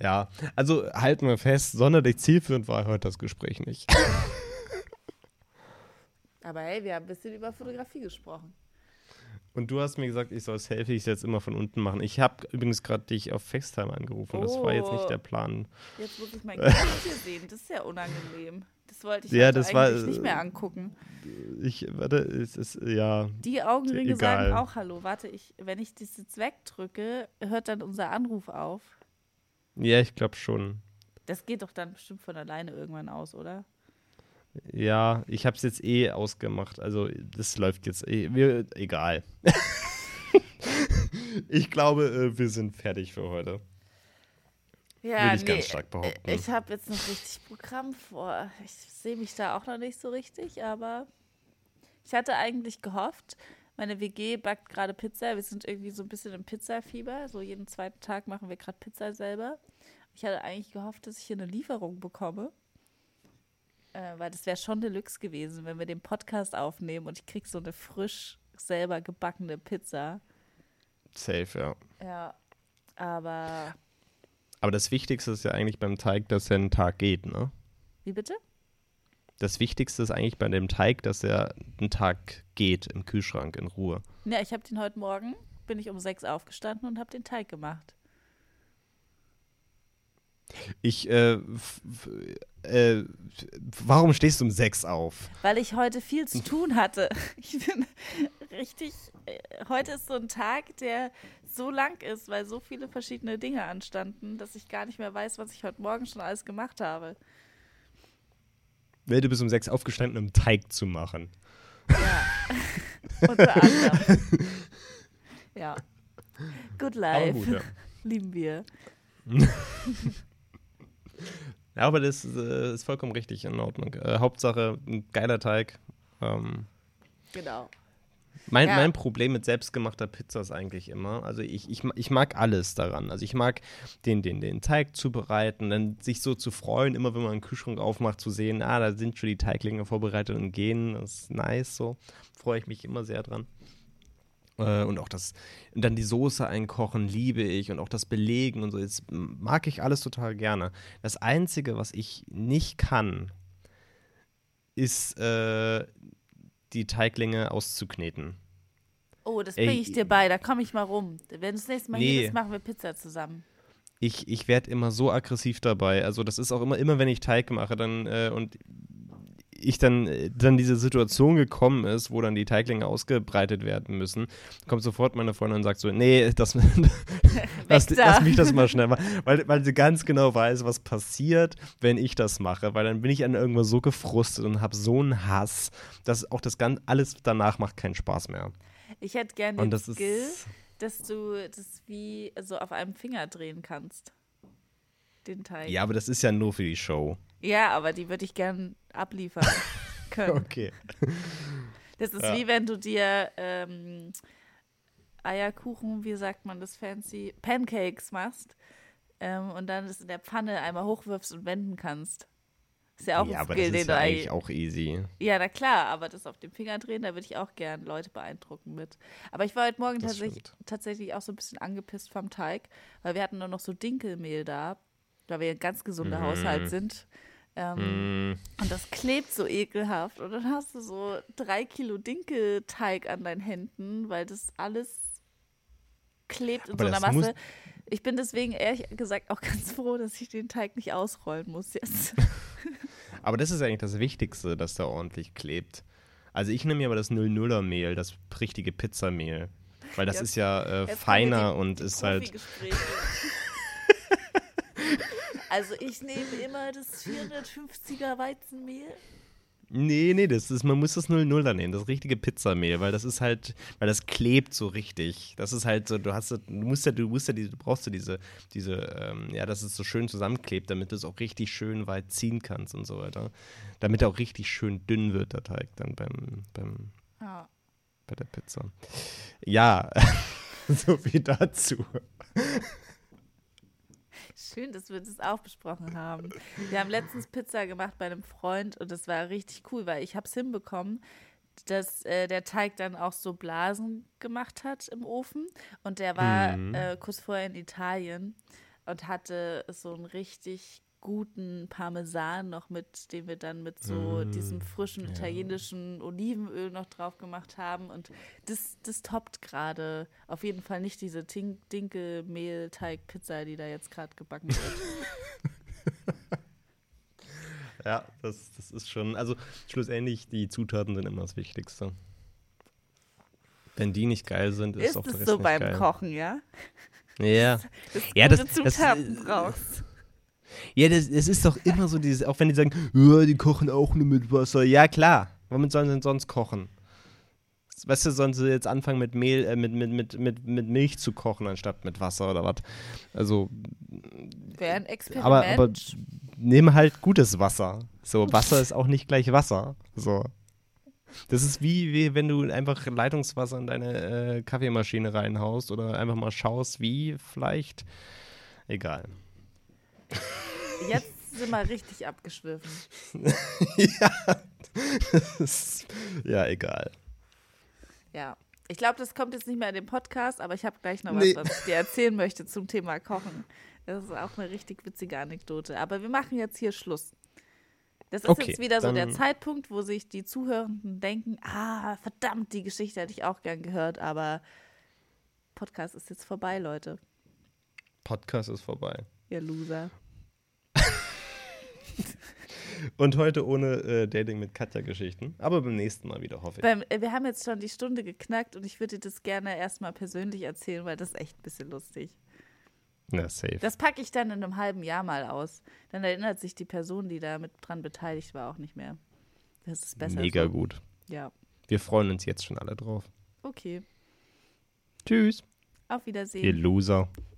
[SPEAKER 4] Ja, also halten wir fest, sonderlich zielführend war heute das Gespräch nicht.
[SPEAKER 3] Aber hey, wir haben ein bisschen über Fotografie gesprochen.
[SPEAKER 4] Und du hast mir gesagt, ich soll Selfies jetzt immer von unten machen. Ich habe übrigens gerade dich auf FaceTime angerufen. Das war jetzt nicht
[SPEAKER 3] Oh.
[SPEAKER 4] der Plan.
[SPEAKER 3] Jetzt muss ich mein Gesicht hier sehen. Das ist ja unangenehm. Das wollte ich
[SPEAKER 4] Ja,
[SPEAKER 3] heute
[SPEAKER 4] das war,
[SPEAKER 3] eigentlich
[SPEAKER 4] äh,
[SPEAKER 3] nicht mehr angucken.
[SPEAKER 4] Ich, warte, es ist, ja.
[SPEAKER 3] Die Augenringe
[SPEAKER 4] egal.
[SPEAKER 3] sagen auch Hallo. Warte, ich, wenn ich das jetzt wegdrücke, hört dann unser Anruf auf.
[SPEAKER 4] Ja, ich glaube schon.
[SPEAKER 3] Das geht doch dann bestimmt von alleine irgendwann aus, oder?
[SPEAKER 4] Ja, ich habe es jetzt eh ausgemacht. Also, das läuft jetzt eh. Wir, egal. ich glaube, äh, wir sind fertig für heute.
[SPEAKER 3] Ja,
[SPEAKER 4] Würde ich ganz stark behaupten.
[SPEAKER 3] Ich habe jetzt noch richtig Programm vor. Ich sehe mich da auch noch nicht so richtig, aber ich hatte eigentlich gehofft, meine WG backt gerade Pizza. Wir sind irgendwie so ein bisschen im Pizzafieber. So jeden zweiten Tag machen wir gerade Pizza selber. Ich hatte eigentlich gehofft, dass ich hier eine Lieferung bekomme. Äh, weil das wäre schon Deluxe gewesen, wenn wir den Podcast aufnehmen und ich krieg so eine frisch selber gebackene Pizza.
[SPEAKER 4] Safe, ja.
[SPEAKER 3] Ja, aber
[SPEAKER 4] Aber das Wichtigste ist ja eigentlich beim Teig, dass er einen Tag geht, ne?
[SPEAKER 3] wie bitte?
[SPEAKER 4] Das Wichtigste ist eigentlich bei dem Teig, dass er einen Tag geht im Kühlschrank in Ruhe.
[SPEAKER 3] Ja, ich habe den heute Morgen, bin ich um sechs aufgestanden und habe den Teig gemacht.
[SPEAKER 4] Ich, äh, äh, warum stehst du um sechs auf?
[SPEAKER 3] Weil ich heute viel zu tun hatte. Ich bin richtig, äh, heute ist so ein Tag, der so lang ist, weil so viele verschiedene Dinge anstanden, dass ich gar nicht mehr weiß, was ich heute Morgen schon alles gemacht habe.
[SPEAKER 4] Nee, du bist um sechs aufgestanden, um Teig zu machen.
[SPEAKER 3] Ja, unter anderem. Ja. Good life.
[SPEAKER 4] gut, ja.
[SPEAKER 3] Lieben wir.
[SPEAKER 4] Ja, aber das äh, ist vollkommen richtig in Ordnung. Äh, Hauptsache, ein geiler Teig. Ähm,
[SPEAKER 3] Genau.
[SPEAKER 4] Mein,
[SPEAKER 3] Ja.
[SPEAKER 4] mein Problem mit selbstgemachter Pizza ist eigentlich immer, also ich, ich, ich mag alles daran. Also ich mag den, den, den Teig zubereiten, dann sich so zu freuen, immer wenn man einen Kühlschrank aufmacht, zu sehen, ah, da sind schon die Teiglinge vorbereitet und gehen. Das ist nice so. Freue ich mich immer sehr dran. Äh, und auch das, und dann die Soße einkochen, liebe ich. Und auch das Belegen und so. Das mag ich alles total gerne. Das Einzige, was ich nicht kann, ist äh, die Teiglinge auszukneten.
[SPEAKER 3] Oh, das bringe ich dir bei. Da komme ich mal rum. Wenn du das nächste Mal hier
[SPEAKER 4] Nee.
[SPEAKER 3] bist, machen wir Pizza zusammen.
[SPEAKER 4] ich, ich werde immer so aggressiv dabei. Also das ist auch immer, immer wenn ich Teig mache, dann äh, und ich dann, äh, dann diese Situation gekommen ist, wo dann die Teiglinge ausgebreitet werden müssen, kommt sofort meine Freundin und sagt so, nee, das, lass, lass mich das mal schnell machen, weil, weil sie ganz genau weiß, was passiert, wenn ich das mache, weil dann bin ich an irgendwas so gefrustet und habe so einen Hass, dass auch das ganz, alles danach macht keinen Spaß mehr.
[SPEAKER 3] Ich hätte gerne den
[SPEAKER 4] das
[SPEAKER 3] Skill, dass du das wie so auf einem Finger drehen kannst. Den Teig.
[SPEAKER 4] ja, aber das ist ja nur für die Show.
[SPEAKER 3] Ja, aber die würde ich gern abliefern können.
[SPEAKER 4] Okay.
[SPEAKER 3] Das ist
[SPEAKER 4] Ja.
[SPEAKER 3] wie wenn du dir ähm, Eierkuchen, wie sagt man das fancy, Pancakes machst ähm, und dann das in der Pfanne einmal hochwirfst und wenden kannst. Ist ja auch
[SPEAKER 4] ja,
[SPEAKER 3] ein
[SPEAKER 4] aber
[SPEAKER 3] Skill,
[SPEAKER 4] das ist
[SPEAKER 3] den
[SPEAKER 4] ja eigentlich auch easy.
[SPEAKER 3] Ja, na klar, aber das auf dem Finger drehen, da würde ich auch gern Leute beeindrucken mit. Aber ich war heute Morgen tatsächlich, tatsächlich auch so ein bisschen angepisst vom Teig, weil wir hatten nur noch so Dinkelmehl da, weil wir ein ganz gesunder
[SPEAKER 4] Mhm.
[SPEAKER 3] Haushalt sind. Ähm,
[SPEAKER 4] Mm,
[SPEAKER 3] und das klebt so ekelhaft. Und dann hast du so drei Kilo Dinkelteig an deinen Händen, weil das alles klebt in
[SPEAKER 4] Aber
[SPEAKER 3] so einer Masse. Ich bin deswegen ehrlich gesagt auch ganz froh, dass ich den Teig nicht ausrollen muss jetzt.
[SPEAKER 4] aber das ist eigentlich das Wichtigste, dass der ordentlich klebt. Also ich nehme mir aber das 00er Mehl, das richtige Pizzamehl. Weil das
[SPEAKER 3] Jetzt-
[SPEAKER 4] ist ja äh, feiner
[SPEAKER 3] die-
[SPEAKER 4] und
[SPEAKER 3] die
[SPEAKER 4] ist halt.
[SPEAKER 3] Also ich nehme immer das 450er Weizenmehl.
[SPEAKER 4] Nee, nee, das ist, man muss das 00er nehmen, das richtige Pizzamehl, weil das ist halt, weil das klebt so richtig. Das ist halt so, du hast, du musst ja, du musst ja, diese, du brauchst ja diese, diese, ähm, ja, dass es so schön zusammenklebt, damit du es auch richtig schön weit ziehen kannst und so weiter. Damit er auch richtig schön dünn wird, der Teig dann beim, beim,
[SPEAKER 3] Ja.
[SPEAKER 4] bei der Pizza. Ja, so viel dazu.
[SPEAKER 3] Schön, dass wir das auch besprochen haben. Wir haben letztens Pizza gemacht bei einem Freund und das war richtig cool, weil ich habe es hinbekommen, dass äh, der Teig dann auch so Blasen gemacht hat im Ofen und der war
[SPEAKER 4] Mhm.
[SPEAKER 3] äh, kurz vorher in Italien und hatte so einen richtig guten Parmesan noch mit, den wir dann mit so
[SPEAKER 4] Mm,
[SPEAKER 3] diesem frischen
[SPEAKER 4] ja.
[SPEAKER 3] italienischen Olivenöl noch drauf gemacht haben und das, das toppt gerade auf jeden Fall nicht diese Dinkelmehl-Teig-Pizza, die da jetzt gerade gebacken wird.
[SPEAKER 4] Ja, das, das ist schon, also schlussendlich, die Zutaten sind immer das Wichtigste. Wenn die nicht geil sind, ist,
[SPEAKER 3] Ist
[SPEAKER 4] auch der
[SPEAKER 3] es
[SPEAKER 4] Rest
[SPEAKER 3] so
[SPEAKER 4] nicht
[SPEAKER 3] beim
[SPEAKER 4] geil.
[SPEAKER 3] Kochen, ja?
[SPEAKER 4] Ja. Ja,
[SPEAKER 3] du
[SPEAKER 4] das-
[SPEAKER 3] gute
[SPEAKER 4] das,
[SPEAKER 3] Zutaten
[SPEAKER 4] äh,
[SPEAKER 3] brauchst.
[SPEAKER 4] Ja, das, es ist doch immer so dieses, auch wenn die sagen, ja, die kochen auch nur mit Wasser. Ja, klar. Womit sollen sie denn sonst kochen? Weißt du, sollen sie jetzt anfangen mit Mehl, äh, mit, mit, mit, mit, mit Milch zu kochen, anstatt mit Wasser oder was? Also,
[SPEAKER 3] Wäre ein Experiment.
[SPEAKER 4] aber, aber nimm halt gutes Wasser. So, Wasser ist auch nicht gleich Wasser. So. Das ist wie, wie wenn du einfach Leitungswasser in deine äh, Kaffeemaschine reinhaust oder einfach mal schaust, wie vielleicht. Egal.
[SPEAKER 3] Jetzt sind wir richtig abgeschwiffen.
[SPEAKER 4] ja. Ist, ja, egal.
[SPEAKER 3] Ja. Ich glaube, das kommt jetzt nicht mehr in den Podcast, aber ich habe gleich noch
[SPEAKER 4] Nee.
[SPEAKER 3] was, was ich dir erzählen möchte zum Thema Kochen. Das ist auch eine richtig witzige Anekdote. Aber wir machen jetzt hier Schluss. Das ist
[SPEAKER 4] Okay,
[SPEAKER 3] jetzt wieder so der Zeitpunkt, wo sich die Zuhörenden denken, ah, verdammt, die Geschichte hätte ich auch gern gehört, aber Podcast ist jetzt vorbei, Leute.
[SPEAKER 4] Podcast ist vorbei.
[SPEAKER 3] Ihr Loser.
[SPEAKER 4] Und heute ohne äh, Dating mit Katja-Geschichten. Aber beim nächsten Mal wieder, hoffe ich.
[SPEAKER 3] Beim, äh, wir haben jetzt schon die Stunde geknackt und ich würde dir das gerne erstmal persönlich erzählen, weil das ist echt ein bisschen lustig.
[SPEAKER 4] Na, safe.
[SPEAKER 3] Das packe ich dann in einem halben Jahr mal aus. Dann erinnert sich die Person, die da mit dran beteiligt war, auch nicht mehr. Das ist besser.
[SPEAKER 4] Mega
[SPEAKER 3] so.
[SPEAKER 4] gut.
[SPEAKER 3] Ja.
[SPEAKER 4] Wir freuen uns jetzt schon alle drauf.
[SPEAKER 3] Okay.
[SPEAKER 4] Tschüss.
[SPEAKER 3] Auf
[SPEAKER 4] Ihr
[SPEAKER 3] Wiedersehen.
[SPEAKER 4] Loser.